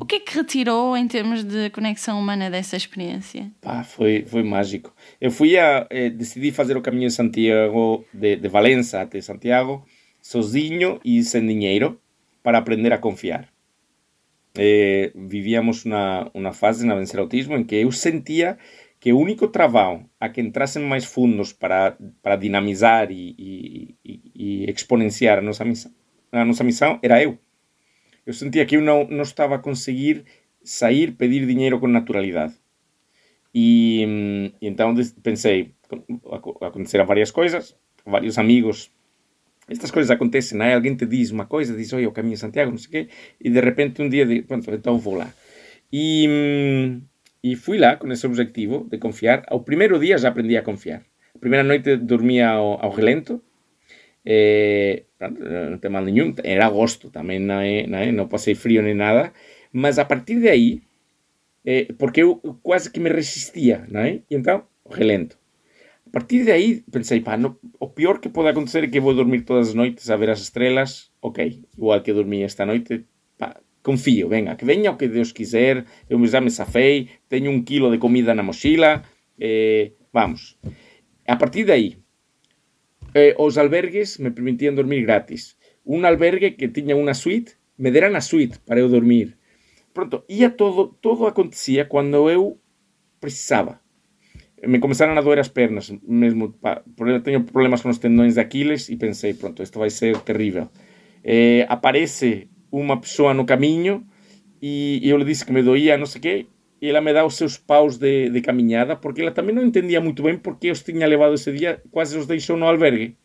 O que é que retirou em termos de conexão humana dessa experiência?
Pá, foi, foi mágico. Eu fui a. Eh, decidi fazer o caminho de Santiago, de, de Valença até Santiago, sozinho e sem dinheiro, para aprender a confiar. Eh, vivíamos uma, uma fase na Vencer Autismo em que eu sentia que o único travão a que entrassem mais fundos para, para dinamizar e, e, e, exponenciar a nossa, missão, a nossa missão era eu. Eu sentia que eu não, não estava a conseguir sair, pedir dinheiro com naturalidade. E, e então pensei, aco- aconteceram várias coisas, vários amigos. Estas coisas acontecem, não é? Alguém te diz uma coisa, diz, oi, o caminho Santiago, não sei o quê, e de repente um dia, de, pronto, então vou lá. E, e fui lá com esse objetivo de confiar. Ao primeiro dia já aprendi a confiar. A primeira noite dormia ao, ao relento, eh, não tem mal nenhum, era agosto também, não, é, não, é? não passei frio nem nada, mas a partir de aí, eh, porque eu quase que me resistia, não é? E então, relento. A partir de aí, pensei, pá, no, o peor que pode acontecer é que vou dormir todas as noites a ver as estrelas, ok, igual que dormí esta noite, pá, confío, venga, que venha o que Deus quiser, eu já me safei, tenho um quilo de comida na mochila, eh, vamos. A partir de aí, eh, os albergues me permitían dormir gratis. Un albergue que tiña unha suite, me deran a suite para eu dormir. Pronto, ia todo, todo acontecía cando eu precisaba. Me começaron a doer as pernas, mesmo, eu teño problemas con os tendões de Aquiles e pensei, pronto, isto vai ser terrível. Aparece unha persoa no camiño e, e eu le disse que me doía, non sei que, e ela me dá os seus paus de, de caminhada, porque ela tamén non entendía muito ben por que os tiña levado ese día, quase os deixou no albergue.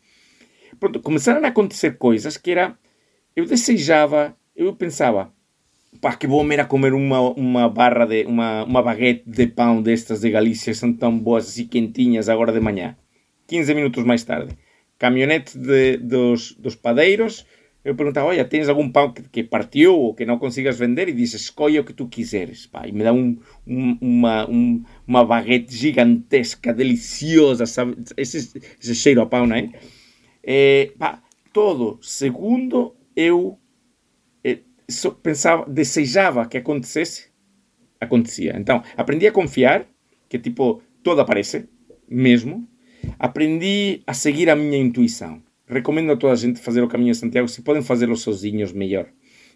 Pronto, começaron a acontecer coisas que era, eu desejava, eu pensava, pá, que vou me ir a comer uma, uma barra de, uma, uma baguete de pão destas de Galícia, são tão boas assim quentinhas agora de manhã. 15 minutos máis tarde. Caminhonete de, dos, dos padeiros, eu perguntaba, olha, tens algum pão que, que partiu ou que não consigas vender? E diz, escolhe o que tu quiseres. Pá, e me dá um, um, uma, um, uma baguete gigantesca, deliciosa, sabe? Esse, esse cheiro a pão, não é? Eh, pá, todo segundo eu pensava, desejava que acontecesse, acontecia. Então, aprendi a confiar, que tipo, tudo aparece, mesmo. Aprendi a seguir a minha intuição. Recomendo a toda a gente fazer o caminho de Santiago, se podem fazê-lo sozinhos, melhor.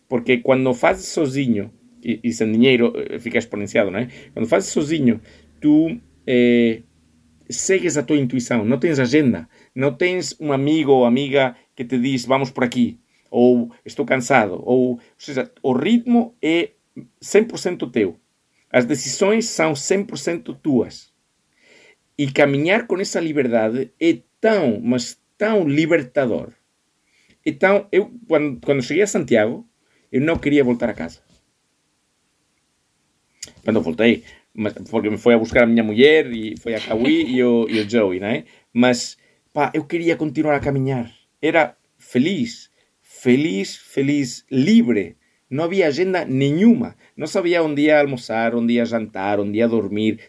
Porque quando fazes sozinho, e, e sem dinheiro, eh, fica exponenciado, não é? Quando fazes sozinho, tu eh, segues a tua intuição, não tens agenda, não tens um amigo ou amiga que te diz vamos por aqui, ou estou cansado, ou, ou seja, o ritmo é 100% teu. As decisões são 100% tuas. E caminhar com essa liberdade é tão, mas tão libertador. Então, eu, quando, quando cheguei a Santiago, eu não queria voltar a casa. Quando voltei, mas, porque me foi a buscar a minha mulher e foi a Kawi e o, e o Joey, né? Mas, pá, eu queria continuar a caminhar. Era feliz, feliz, feliz, livre. Não havia agenda nenhuma. Não sabia onde ia almoçar, onde ia jantar, onde ia dormir.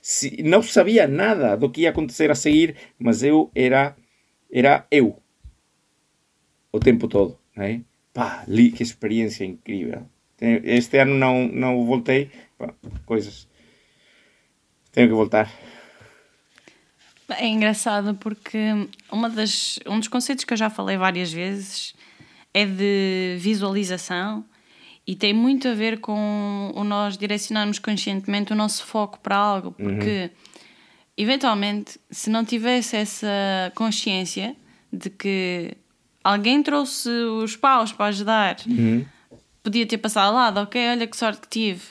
Não sabia nada do que ia acontecer a seguir, mas eu era, era eu. O tempo todo, né? Pá, que experiência incrível. Este ano não, não voltei, pá, coisas tenho que voltar.
É engraçado porque uma das, um dos conceitos que eu já falei várias vezes é de visualização e tem muito a ver com o nós direcionarmos conscientemente o nosso foco para algo, porque uhum. eventualmente, se não tivesse essa consciência de que alguém trouxe os paus para ajudar, uhum. podia ter passado ao lado, ok, olha que sorte que tive,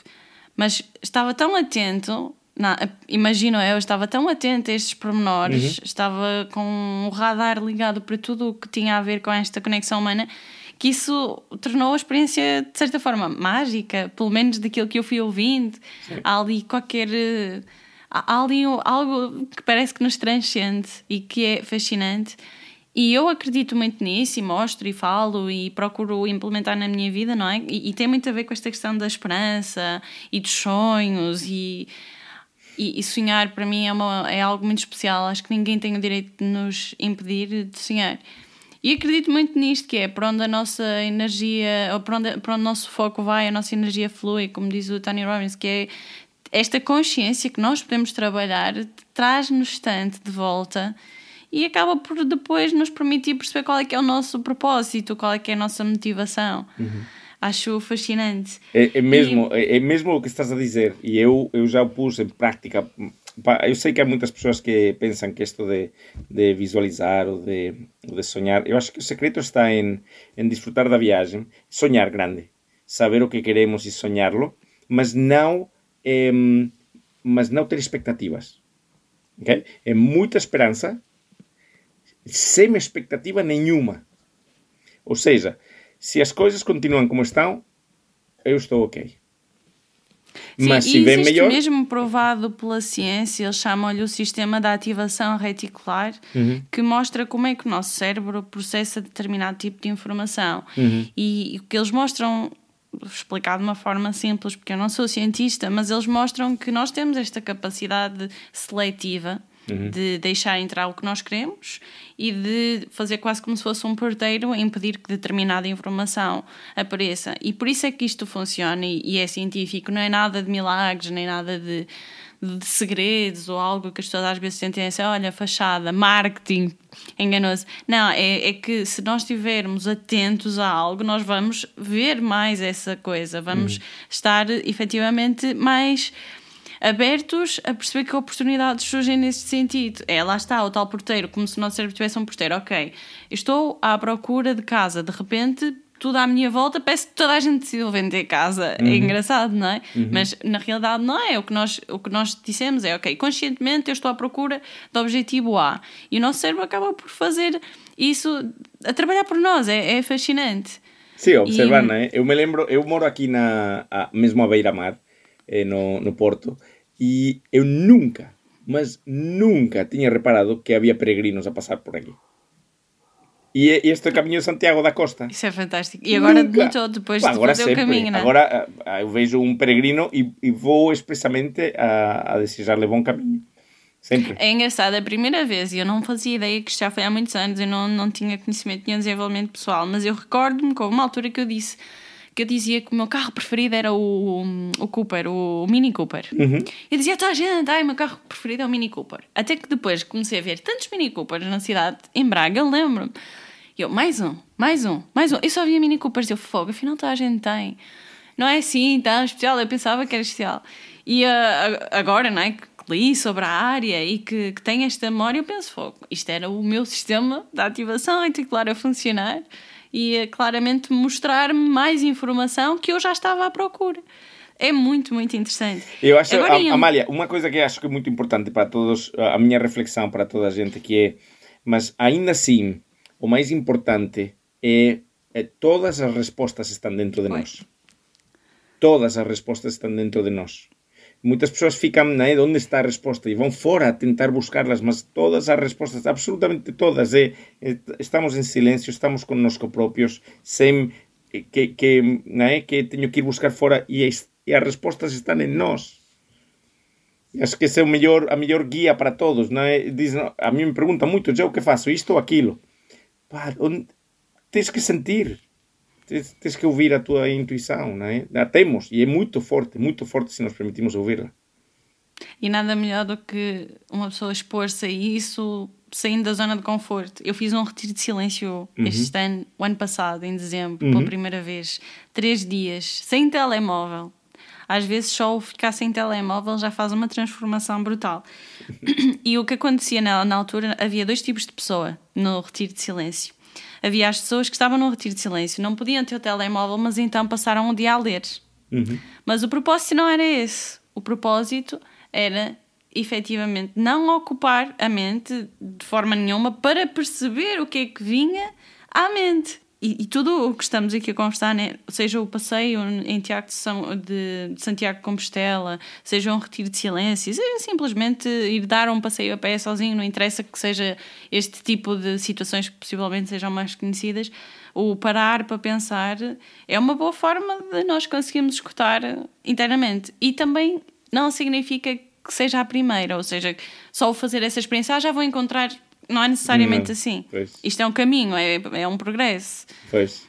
mas estava tão atento não, imagino, eu estava tão atenta a estes pormenores, uhum. estava com o radar ligado para tudo o que tinha a ver com esta conexão humana, que isso tornou a experiência de certa forma mágica, pelo menos daquilo que eu fui ouvindo. Sim. Há ali qualquer. Há ali algo que parece que nos transcende e que é fascinante. E eu acredito muito nisso e mostro e falo e procuro implementar na minha vida, não é? E, e tem muito a ver com esta questão da esperança e dos sonhos e e, e, sonhar para mim é, uma, é algo muito especial. Acho que ninguém tem o direito de nos impedir de sonhar. E acredito muito nisto, que é para onde a nossa energia, ou para onde, para onde o nosso foco vai, a nossa energia flui, como diz o Tony Robbins, que é esta consciência que nós podemos trabalhar, traz-nos tanto de volta e acaba por depois nos permitir perceber qual é que é o nosso propósito, qual é que é a nossa motivação. Uhum acho fascinante.
É, é mesmo, e... é, é, mesmo o que estás a dizer, e eu, eu já o pus em prática. Eu sei que há muitas pessoas que pensam que isto de, de visualizar ou de, de sonhar, eu acho que o secreto está em, em desfrutar da viagem, sonhar grande, saber o que queremos e sonhá-lo, mas não, é, mas não ter expectativas. Okay? É muita esperança, sem expectativa nenhuma. Ou seja, se as coisas continuam como estão, eu estou ok.
Sim, Mas se vem melhor. mesmo provado pela ciência, eles chamam-lhe o sistema de ativação reticular, uhum. que mostra como é que o nosso cérebro processa determinado tipo de informação. Uhum. E o que eles mostram, explicar de uma forma simples, porque eu não sou cientista, mas eles mostram que nós temos esta capacidade seletiva uhum. de deixar entrar o que nós queremos e de fazer quase como se fosse um porteiro a impedir que determinada informação apareça. E por isso é que isto funciona e, e é científico, não é nada de milagres, nem nada de, de segredos ou algo que as pessoas às vezes sentem assim, olha, fachada, marketing, enganoso. Não, é, é que se nós estivermos atentos a algo, nós vamos ver mais essa coisa, vamos uhum. estar efetivamente mais abertos a perceber que oportunidades surgem nesse sentido. É, lá está, o tal porteiro, como se o nosso cérebro tivesse um porteiro. Ok, estou à procura de casa, de repente tudo à minha volta, parece que toda a gente decidiu vender casa. É uhum. É engraçado, não é? Uhum. Mas na realidade não é. O que, nós, o que nós dissemos é, ok, conscientemente eu estou à procura do objetivo A. E o nosso cérebro acaba por fazer isso, a trabalhar por nós. É, é fascinante.
Sim, observar, e... não é? Eu me lembro, eu moro aqui na, a, mesmo à beira-mar, eh, no, no Porto, e eu nunca, mas nunca tinha reparado que havia peregrinos a passar por aqui. E este caminho de Santiago da Costa.
Isso é fantástico. E agora Nunca. depois de agora fazer sempre. o caminho, não é?
Agora ah, eu vejo um peregrino e, e vou expressamente a, a desejar-lhe bom caminho. Sempre.
É engraçado, a primeira vez, e eu não fazia ideia que isto já foi há muitos anos, eu não, não tinha conhecimento, tinha desenvolvimento pessoal, mas eu recordo-me com uma altura que eu disse que eu dizia que o meu carro preferido era o, o Cooper, o Mini Cooper. Uhum. Eu dizia a toda a gente, ai, meu carro preferido é o Mini Cooper. Até que depois comecei a ver tantos Mini Coopers na cidade, em Braga, lembro-me. Eu, mais um, mais um, mais um. Eu só via Mini Coopers, eu fogo, afinal toda a gente tem. Não é assim tão especial, eu pensava que era especial. E uh, agora, não é? li sobre a área e que, que tem esta memória, eu penso, fogo, isto era o meu sistema de ativação reticular a funcionar e a claramente mostrar-me mais informação que eu já estava à procura. É muito, muito interessante.
Eu acho, Agora, a, Amália, uma coisa que acho que é muito importante para todos, a minha reflexão para toda a gente, que é, mas ainda assim, o mais importante é, é todas as respostas estão dentro de nós. Todas as respostas estão dentro de nós. Muitas pessoas ficam, né, onde está a resposta? E vão fora a tentar buscarlas, mas todas as respostas, absolutamente todas, é, é estamos em silêncio, estamos conosco próprios, sem que, que, né, que tenho que ir buscar fora e e as respostas están en nós. Acho que esse é o mellor, a mellor guía para todos. Non é? Diz, a mí me pregunta moito, eu que faço isto ou aquilo. Pá, onde, tens que sentir. Tens, tens que ouvir a tua intuição, não é? A temos, e é muito forte, muito forte se nos permitimos ouvi-la.
E nada melhor do que uma pessoa expor-se a isso saindo da zona de conforto. Eu fiz um retiro de silêncio uhum. este ano, o ano passado, em dezembro, uhum. pela primeira vez. Três dias, sem telemóvel às vezes só o ficar sem telemóvel já faz uma transformação brutal. E o que acontecia na, na altura, havia dois tipos de pessoa no retiro de silêncio. Havia as pessoas que estavam no retiro de silêncio, não podiam ter o telemóvel, mas então passaram o dia a ler. Uhum. Mas o propósito não era esse. O propósito era efetivamente não ocupar a mente de forma nenhuma para perceber o que é que vinha à mente. E, e, tudo o que estamos aqui a conversar, né? seja o passeio em Tiago de, São, de, Santiago de Compostela, seja um retiro de silêncio, seja simplesmente ir dar um passeio a pé sozinho, não interessa que seja este tipo de situações que possivelmente sejam mais conhecidas, o parar para pensar é uma boa forma de nós conseguirmos escutar internamente. E também não significa que seja a primeira, ou seja, só o fazer essa experiência, ah, já vou encontrar não é necessariamente não, assim. Pois. Isto é um caminho, é, é um progresso.
Pois.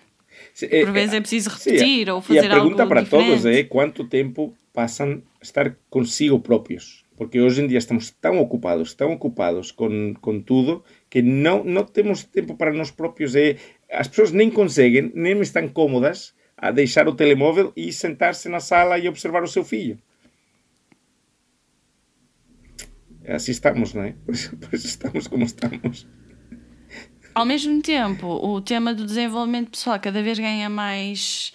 É, Por vezes é preciso repetir sim, ou fazer algo
E a pergunta para
diferente.
todos é quanto tempo passam a estar consigo próprios. Porque hoje em dia estamos tão ocupados, tão ocupados com, com tudo, que não, não temos tempo para nós próprios. É, as pessoas nem conseguem, nem estão cómodas a deixar o telemóvel e sentar-se na sala e observar o seu filho. Assim estamos, não é? Por isso, por isso estamos como estamos.
Ao mesmo tempo, o tema do desenvolvimento pessoal cada vez ganha mais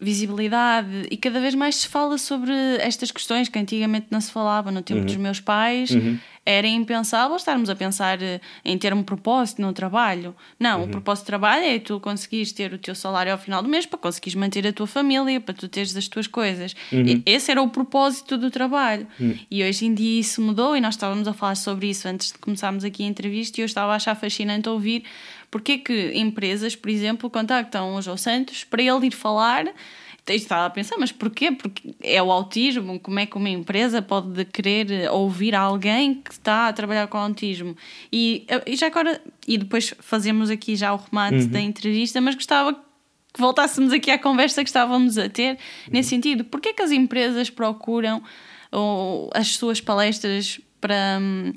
visibilidade e cada vez mais se fala sobre estas questões que antigamente não se falava no tempo uhum. dos meus pais. Uhum era impensável estarmos a pensar eh, em ter um propósito no trabalho. Não, uhum. o propósito de trabalho é tu conseguires ter o teu salário ao final do mês para conseguires manter a tua família, para tu teres as tuas coisas. Uhum. Esse era o propósito do trabalho. Uhum. E hoje em dia isso mudou e nós estávamos a falar sobre isso antes de começarmos aqui a entrevista e eu estava a achar fascinante ouvir porque é que empresas, por exemplo, contactam o João Santos para ele ir falar estava a pensar, mas porquê? Porque é o autismo, como é que uma empresa pode querer ouvir alguém que está a trabalhar com autismo? E, e já agora, e depois fazemos aqui já o remate uhum. da entrevista, mas gostava que voltássemos aqui à conversa que estávamos a ter, uhum. nesse sentido, porquê que as empresas procuram ou, as suas palestras para... Hum,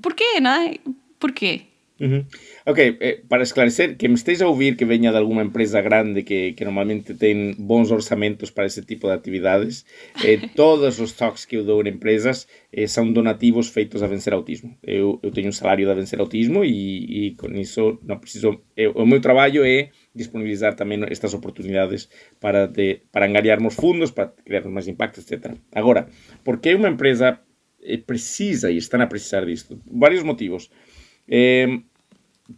porquê, não é? Porquê?
Uhum. Ok, eh, para esclarecer, que me esteja a ouvir que veña de alguna empresa grande que, que normalmente ten bons orzamentos para ese tipo de actividades, eh, todos os talks que eu dou en empresas eh, son donativos feitos a vencer autismo. Eu, eu teño un salario de vencer autismo e, e con iso non preciso... Eu, o meu traballo é disponibilizar tamén estas oportunidades para, de, para engariarmos fundos, para crear máis impacto, etc. Agora, por que unha empresa eh, precisa e están a precisar disto? Varios motivos. Eh,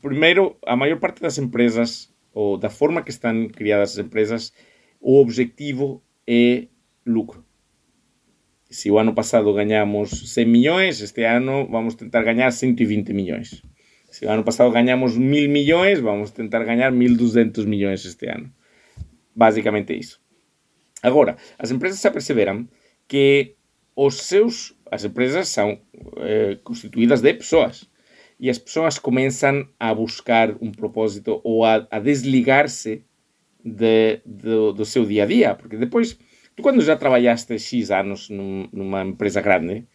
primeiro, a maior parte das empresas, ou da forma que están criadas as empresas, o objetivo é lucro. Se o ano pasado gañamos 100 millóns, este ano vamos tentar gañar 120 millóns. Se o ano pasado gañamos 1000 millóns, vamos tentar gañar 1200 millóns este ano. Basicamente iso. Agora, as empresas se aperceberan que os seus as empresas são eh, constituídas de persoas e as pessoas começam a buscar um propósito ou a, a desligar-se de, de, do seu dia a dia, porque depois, tu quando já trabalhaste X anos num, numa empresa grande,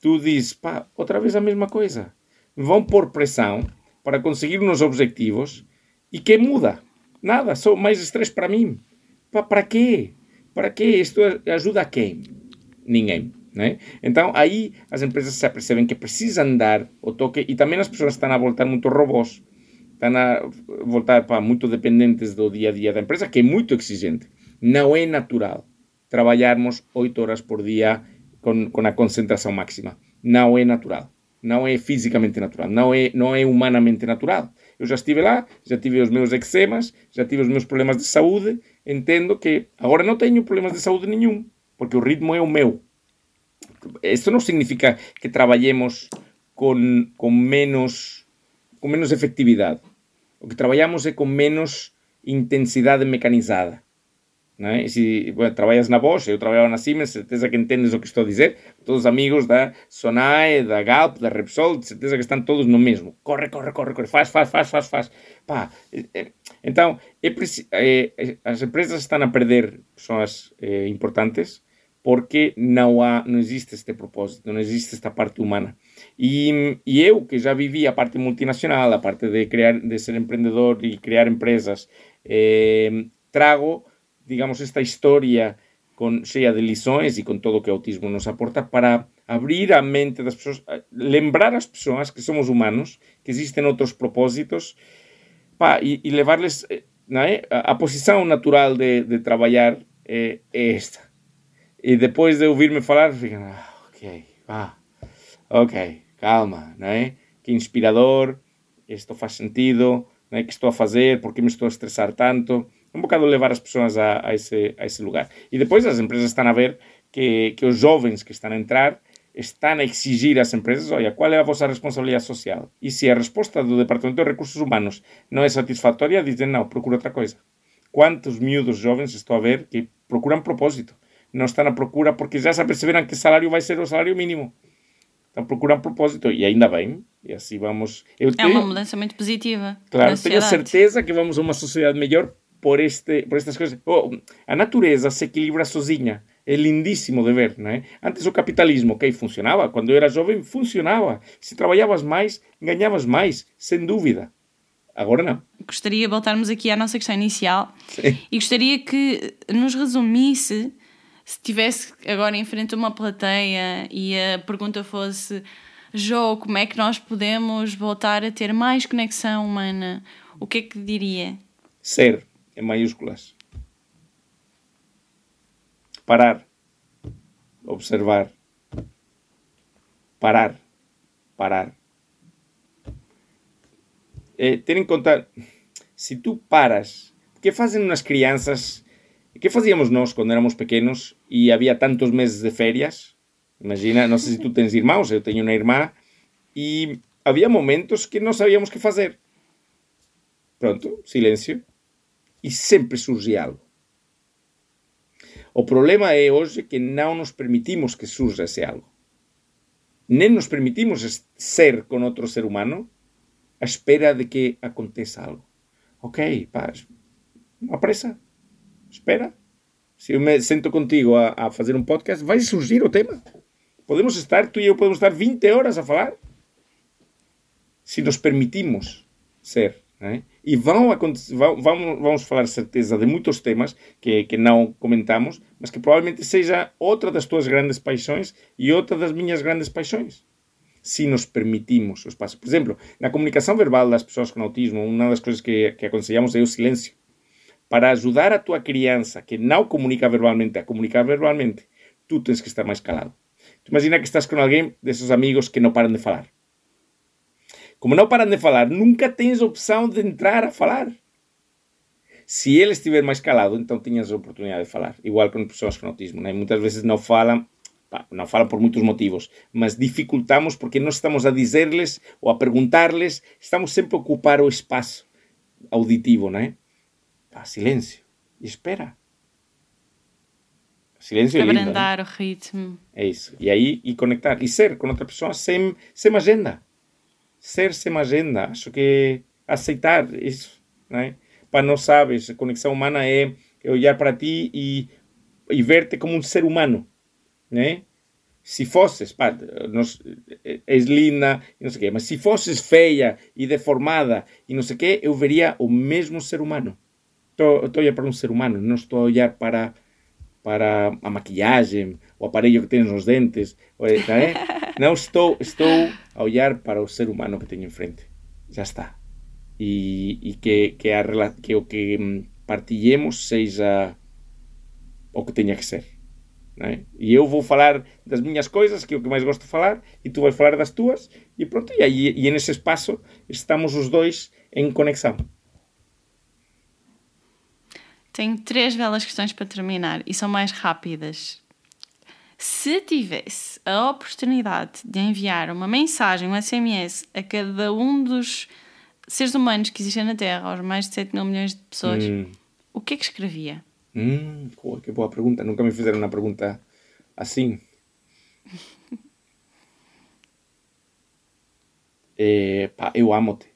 tu dizes, pá, outra vez a mesma coisa. Vão pôr pressão para conseguir uns objetivos e que muda? Nada, só mais estresse para mim. Pá, para quê? Para quê? Isto ajuda a quem? Ninguém. Né? Então, aí as empresas se apercebem que precisam dar o toque e também as pessoas estão a voltar muito robôs, estão a voltar para muito dependentes do dia a dia da empresa, que é muito exigente. Não é natural trabalharmos oito horas por dia com, com a concentração máxima. Não é natural. Não é fisicamente natural. Não é, não é humanamente natural. Eu já estive lá, já tive os meus eczemas, já tive os meus problemas de saúde. Entendo que agora não tenho problemas de saúde nenhum, porque o ritmo é o meu. Isso não significa que trabalhemos com, com, menos, com menos efetividade. O que trabalhamos é com menos intensidade mecanizada. Não é? se bueno, trabalhas na Bosch, eu trabalhava na Siemens, certeza que entendes o que estou a dizer. Todos os amigos da Sonae, da Galp, da Repsol, certeza que estão todos no mesmo. Corre, corre, corre, corre, faz, faz, faz, faz, faz. Pá, então, é, é, as empresas estão a perder pessoas é, importantes porque não há, não existe este propósito, não existe esta parte humana. E, e eu que já vivi a parte multinacional, a parte de criar, de ser empreendedor e criar empresas, eh, trago, digamos, esta historia con, cheia de lições e com todo o que o autismo nos aporta para abrir a mente das pessoas, lembrar as pessoas que somos humanos, que existen outros propósitos, pá, e, e levarles, não é? a, a posição natural de, de trabalhar é, é esta e depois de ouvir-me falar, ficam, ah, ok, vá, ok, calma, não é? Que inspirador, isto faz sentido, não é? que estou a fazer, por que me estou a estressar tanto? Um bocado levar as pessoas a, a, esse, a esse lugar. E depois as empresas estão a ver que, que os jovens que estão a entrar estão a exigir às empresas, olha, qual é a vossa responsabilidade social? E se a resposta do Departamento de Recursos Humanos não é satisfatória, dizem, não, procura outra coisa. Quantos miúdos jovens estou a ver que procuram propósito? Não estão à procura porque já se aperceberam que o salário vai ser o salário mínimo. Então procuram propósito e ainda bem. E assim vamos.
Eu é uma mudança muito positiva.
Claro, tenho certeza que vamos a uma sociedade melhor por, este, por estas coisas. Oh, a natureza se equilibra sozinha. É lindíssimo de ver, não é? Antes o capitalismo, ok, funcionava. Quando eu era jovem, funcionava. Se trabalhavas mais, ganhavas mais, sem dúvida. Agora não.
Gostaria de voltarmos aqui à nossa questão inicial Sim. e gostaria que nos resumisse se tivesse agora em frente a uma plateia e a pergunta fosse Jô, como é que nós podemos voltar a ter mais conexão humana? O que é que diria?
Ser, em maiúsculas. Parar. Observar. Parar. Parar. É, ter em conta, se tu paras, o que fazem umas crianças que fazíamos nós quando éramos pequenos e había tantos meses de ferias? Imagina, non sei se tú tens irmãos, eu teño unha irmá e había momentos que non sabíamos que fazer. Pronto, silencio. E sempre surge algo. O problema é hoxe que non nos permitimos que surja ese algo. Nem nos permitimos ser con outro ser humano a espera de que aconteça algo. Ok, paz, non apresa, espera. Se eu me sento contigo a, a fazer um podcast, vai surgir o tema. Podemos estar, tu e eu podemos estar 20 horas a falar. Se nos permitimos ser. Né? E vão, vão, vamos, falar certeza de muitos temas que, que não comentamos, mas que provavelmente seja outra das tuas grandes paixões e outra das minhas grandes paixões. Se nos permitimos o espaço. Por exemplo, na comunicação verbal das pessoas com autismo, uma das coisas que, que aconselhamos é o silêncio para ajudar a tua criança que não comunica verbalmente a comunicar verbalmente, tu tens que estar mais calado. Tu imagina que estás com alguém desses amigos que não param de falar. Como não param de falar, nunca tens opção de entrar a falar. Se ele estiver mais calado, então tinhas a oportunidade de falar. Igual com pessoas com autismo. Né? Muitas vezes não falam, não falam por muitos motivos, mas dificultamos porque não estamos a dizer-lhes ou a perguntar-lhes, estamos sempre a ocupar o espaço auditivo, não é? A silêncio e espera.
Silêncio Abrandar é lindo, o ritmo.
É isso. E aí, e conectar. E ser com outra pessoa sem, sem agenda. Ser sem agenda. Acho que aceitar isso. Né? Para não sabes, a conexão humana é, é olhar para ti e, e ver-te como um ser humano. Né? Se fosses, pá, nos, és linda e não sei o quê, mas se fosses feia e deformada e não sei o quê, eu veria o mesmo ser humano. Estou a olhar para um ser humano, não estou a olhar para, para a maquilhagem o aparelho que tens nos dentes? Não, estou, estou a olhar para o ser humano que tenho em frente. Já está. E, e que, que, a, que o que hum, partilhemos seja o que tenha que ser. É? E eu vou falar das minhas coisas, que é o que mais gosto de falar, e tu vais falar das tuas, e pronto, e, aí, e nesse espaço estamos os dois em conexão.
Tenho três belas questões para terminar e são mais rápidas. Se tivesse a oportunidade de enviar uma mensagem, um SMS a cada um dos seres humanos que existem na Terra, aos mais de 7 mil milhões de pessoas, hum. o que é que escrevia?
Hum, que boa pergunta. Nunca me fizeram uma pergunta assim. é, pá, eu amo-te.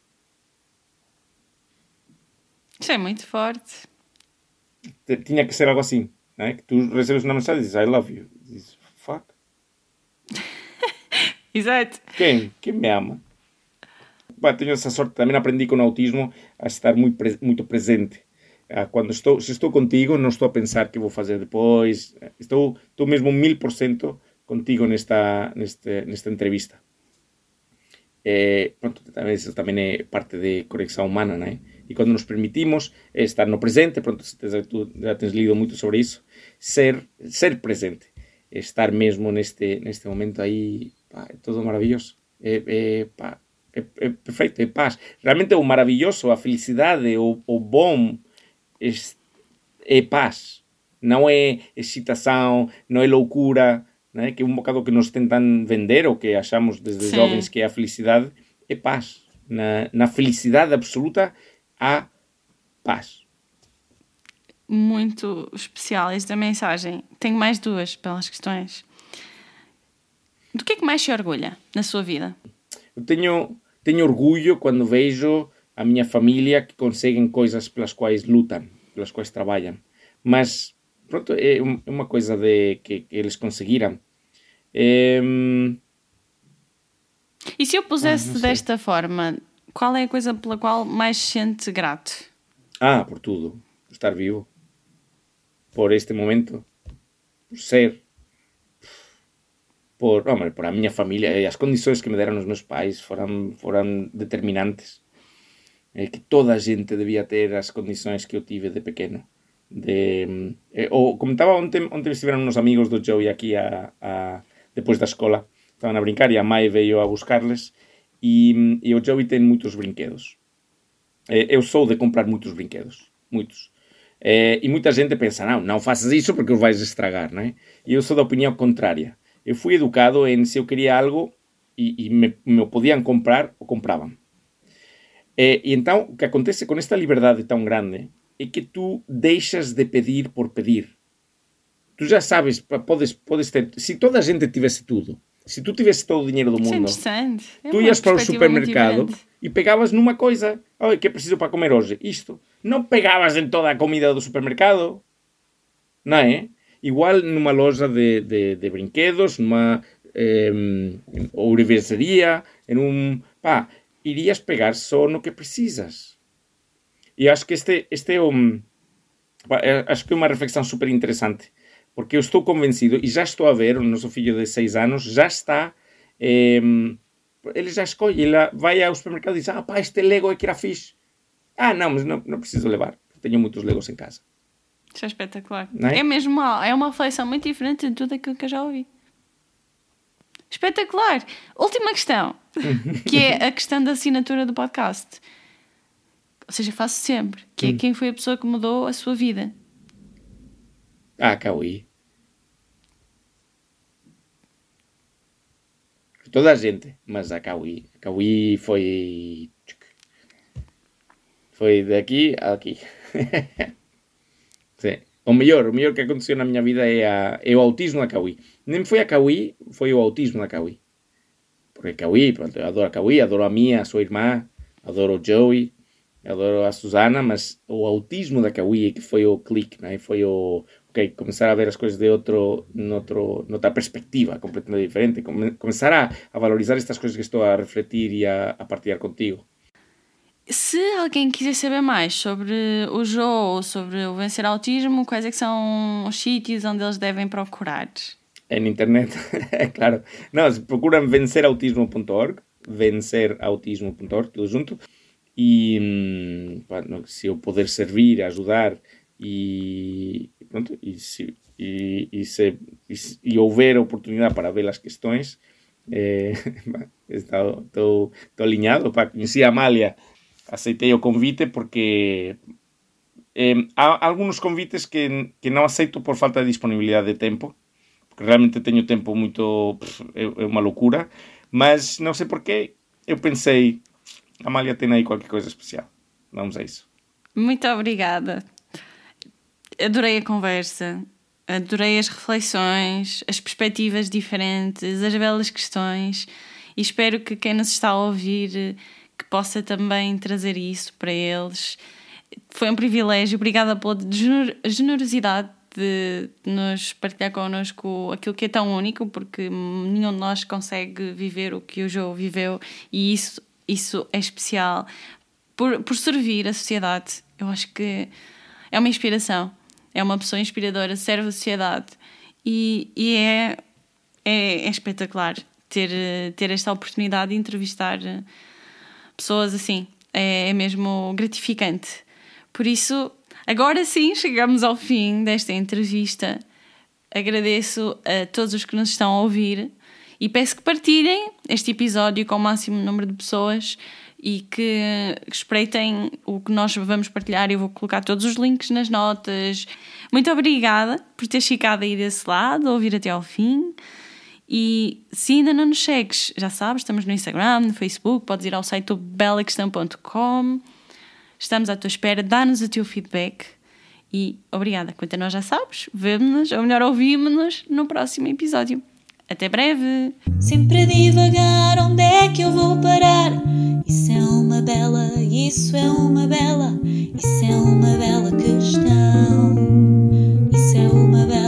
Isso é muito forte.
Tinha que ser algo assim, né? Que tu recebes uma mensagem e dizes I love you. Dizes, fuck.
Exato.
Quem? Quem me ama? Bah, tenho essa sorte, também aprendi com o autismo a estar muito, muito presente ah, quando estou, se estou contigo, não estou a pensar que vou fazer depois. Estou, estou mesmo mil por cento contigo nesta, neste, nesta entrevista. É, pronto, também, isso também é parte de conexão humana, né? E quando nos permitimos estar no presente, pronto, tu já tens lido muito sobre isso, ser, ser presente, estar mesmo neste, neste momento aí, pá, é tudo maravilhoso. É, é, pá, é, é perfeito, é paz. Realmente é o maravilhoso, a felicidade, o, o bom, é paz, não é excitação, não é loucura, né? que é um bocado que nos tentam vender ou que achamos desde Sim. jovens que é a felicidade, é paz. Na, na felicidade absoluta há paz.
Muito especial esta mensagem. Tenho mais duas pelas questões. Do que é que mais se orgulha na sua vida?
Eu tenho, tenho orgulho quando vejo a minha família que conseguem coisas pelas quais lutam, pelas quais trabalham. Mas, pronto, é uma coisa de que, que eles conseguiram. É...
E se eu pusesse ah, desta forma, qual é a coisa pela qual mais se sente grato?
Ah, por tudo. Por estar vivo. Por este momento. Por ser. Por, hombre, por a minha família. E as condições que me deram os meus pais foram, foram determinantes é que toda a gente devia ter as condições que eu tive de pequeno. De, eh, ou, ontem, ontem estiveram uns amigos do Joey aqui a, a, depois da escola, estavam a brincar e a mãe veio a buscarles e, e o Joey tem muitos brinquedos. Eh, eu sou de comprar muitos brinquedos, muitos. É, e muita gente pensa, não, não faças isso porque os vais estragar, não é? E eu sou da opinião contrária. Eu fui educado em se eu queria algo e, e me, me podiam comprar, o compravam. E, e então, o que acontece com esta liberdade tão grande é que tu deixas de pedir por pedir. Tu já sabes, podes, podes ter. Se toda a gente tivesse tudo, se tu tivesse todo o dinheiro do mundo,
é
tu ias para o supermercado e pegavas numa coisa. Olha, que é preciso para comer hoje? Isto. Não pegavas em toda a comida do supermercado. Não é? Igual numa loja de, de, de brinquedos, numa eh, em um. Pá, irias pegar só no que precisas. E acho que este, este é um, acho que é uma reflexão super interessante, porque eu estou convencido e já estou a ver o nosso filho de 6 anos já está eh, ele já escolhe, ele vai ao supermercado e diz, ah pá, este Lego é que era fixe. Ah, não, mas não, não preciso levar, tenho muitos Legos em casa.
Isso é espetacular. É? é? mesmo uma, é uma reflexão muito diferente de tudo aquilo que eu já ouvi. Espetacular! Última questão, que é a questão da assinatura do podcast. Ou seja, faço sempre. Que é hum. quem foi a pessoa que mudou a sua vida.
Ah, Cauí. Toda a gente, mas a Cauí. A Cauí foi. Foi daqui a aqui. Sim. O mellor, o mellor que aconteceu na miña vida é, a, é o autismo da Kawi. Nem foi a Kawi, foi o autismo da Kawi. Porque Kawi, pronto, eu adoro a Kawi, adoro a minha, a sua irmã, adoro o Joey, adoro a Susana, mas o autismo da Kawi é que foi o clique, né? foi o ok, começar a ver as coisas de outro, noutra perspectiva completamente diferente, começar a, a valorizar estas coisas que estou a refletir e a, a partilhar contigo.
Se alguém quiser saber mais sobre o Joe ou sobre o vencer autismo, quais é são os sítios onde eles devem procurar?
Na internet, é claro. Não, procuram vencerautismo.org, vencerautismo.org, tudo junto. E hum, se eu puder servir, ajudar e pronto, e se, e, e, se, e, e houver oportunidade para ver as questões, eh, estou, estou, alinhado. Pá, conheci a Amália, aceitei o convite porque eh, há algunos convites que, que non aceito por falta de disponibilidade de tempo, porque realmente teño tempo moito... é, é unha loucura, mas non sei por qué, eu pensei, Amália tem aí qualquer coisa especial. Vamos a isso.
Muito obrigada. Adorei a conversa, adorei as reflexões, as perspectivas diferentes, as belas questões e espero que quem nos está a ouvir que possa também trazer isso para eles foi um privilégio. Obrigada pela generosidade de nos partilhar connosco aquilo que é tão único, porque nenhum de nós consegue viver o que o João viveu e isso, isso é especial. Por, por servir a sociedade, eu acho que é uma inspiração. É uma pessoa inspiradora, serve a sociedade e, e é, é, é espetacular ter, ter esta oportunidade de entrevistar pessoas assim. É, é mesmo gratificante. Por isso, agora sim, chegamos ao fim desta entrevista. Agradeço a todos os que nos estão a ouvir e peço que partilhem este episódio com o máximo número de pessoas e que espreitem o que nós vamos partilhar. Eu vou colocar todos os links nas notas. Muito obrigada por teres ficado aí desse lado, ouvir até ao fim. E se ainda não nos segues, já sabes, estamos no Instagram, no Facebook, podes ir ao site belaquestão.com Estamos à tua espera, dá-nos o teu feedback e obrigada. Quanto a nós já sabes, vemo-nos, ou melhor, ouvimos-nos no próximo episódio. Até breve!
Sempre a divagar, onde é que eu vou parar? Isso é uma bela, isso é uma bela, isso é uma bela questão. Isso é uma bela.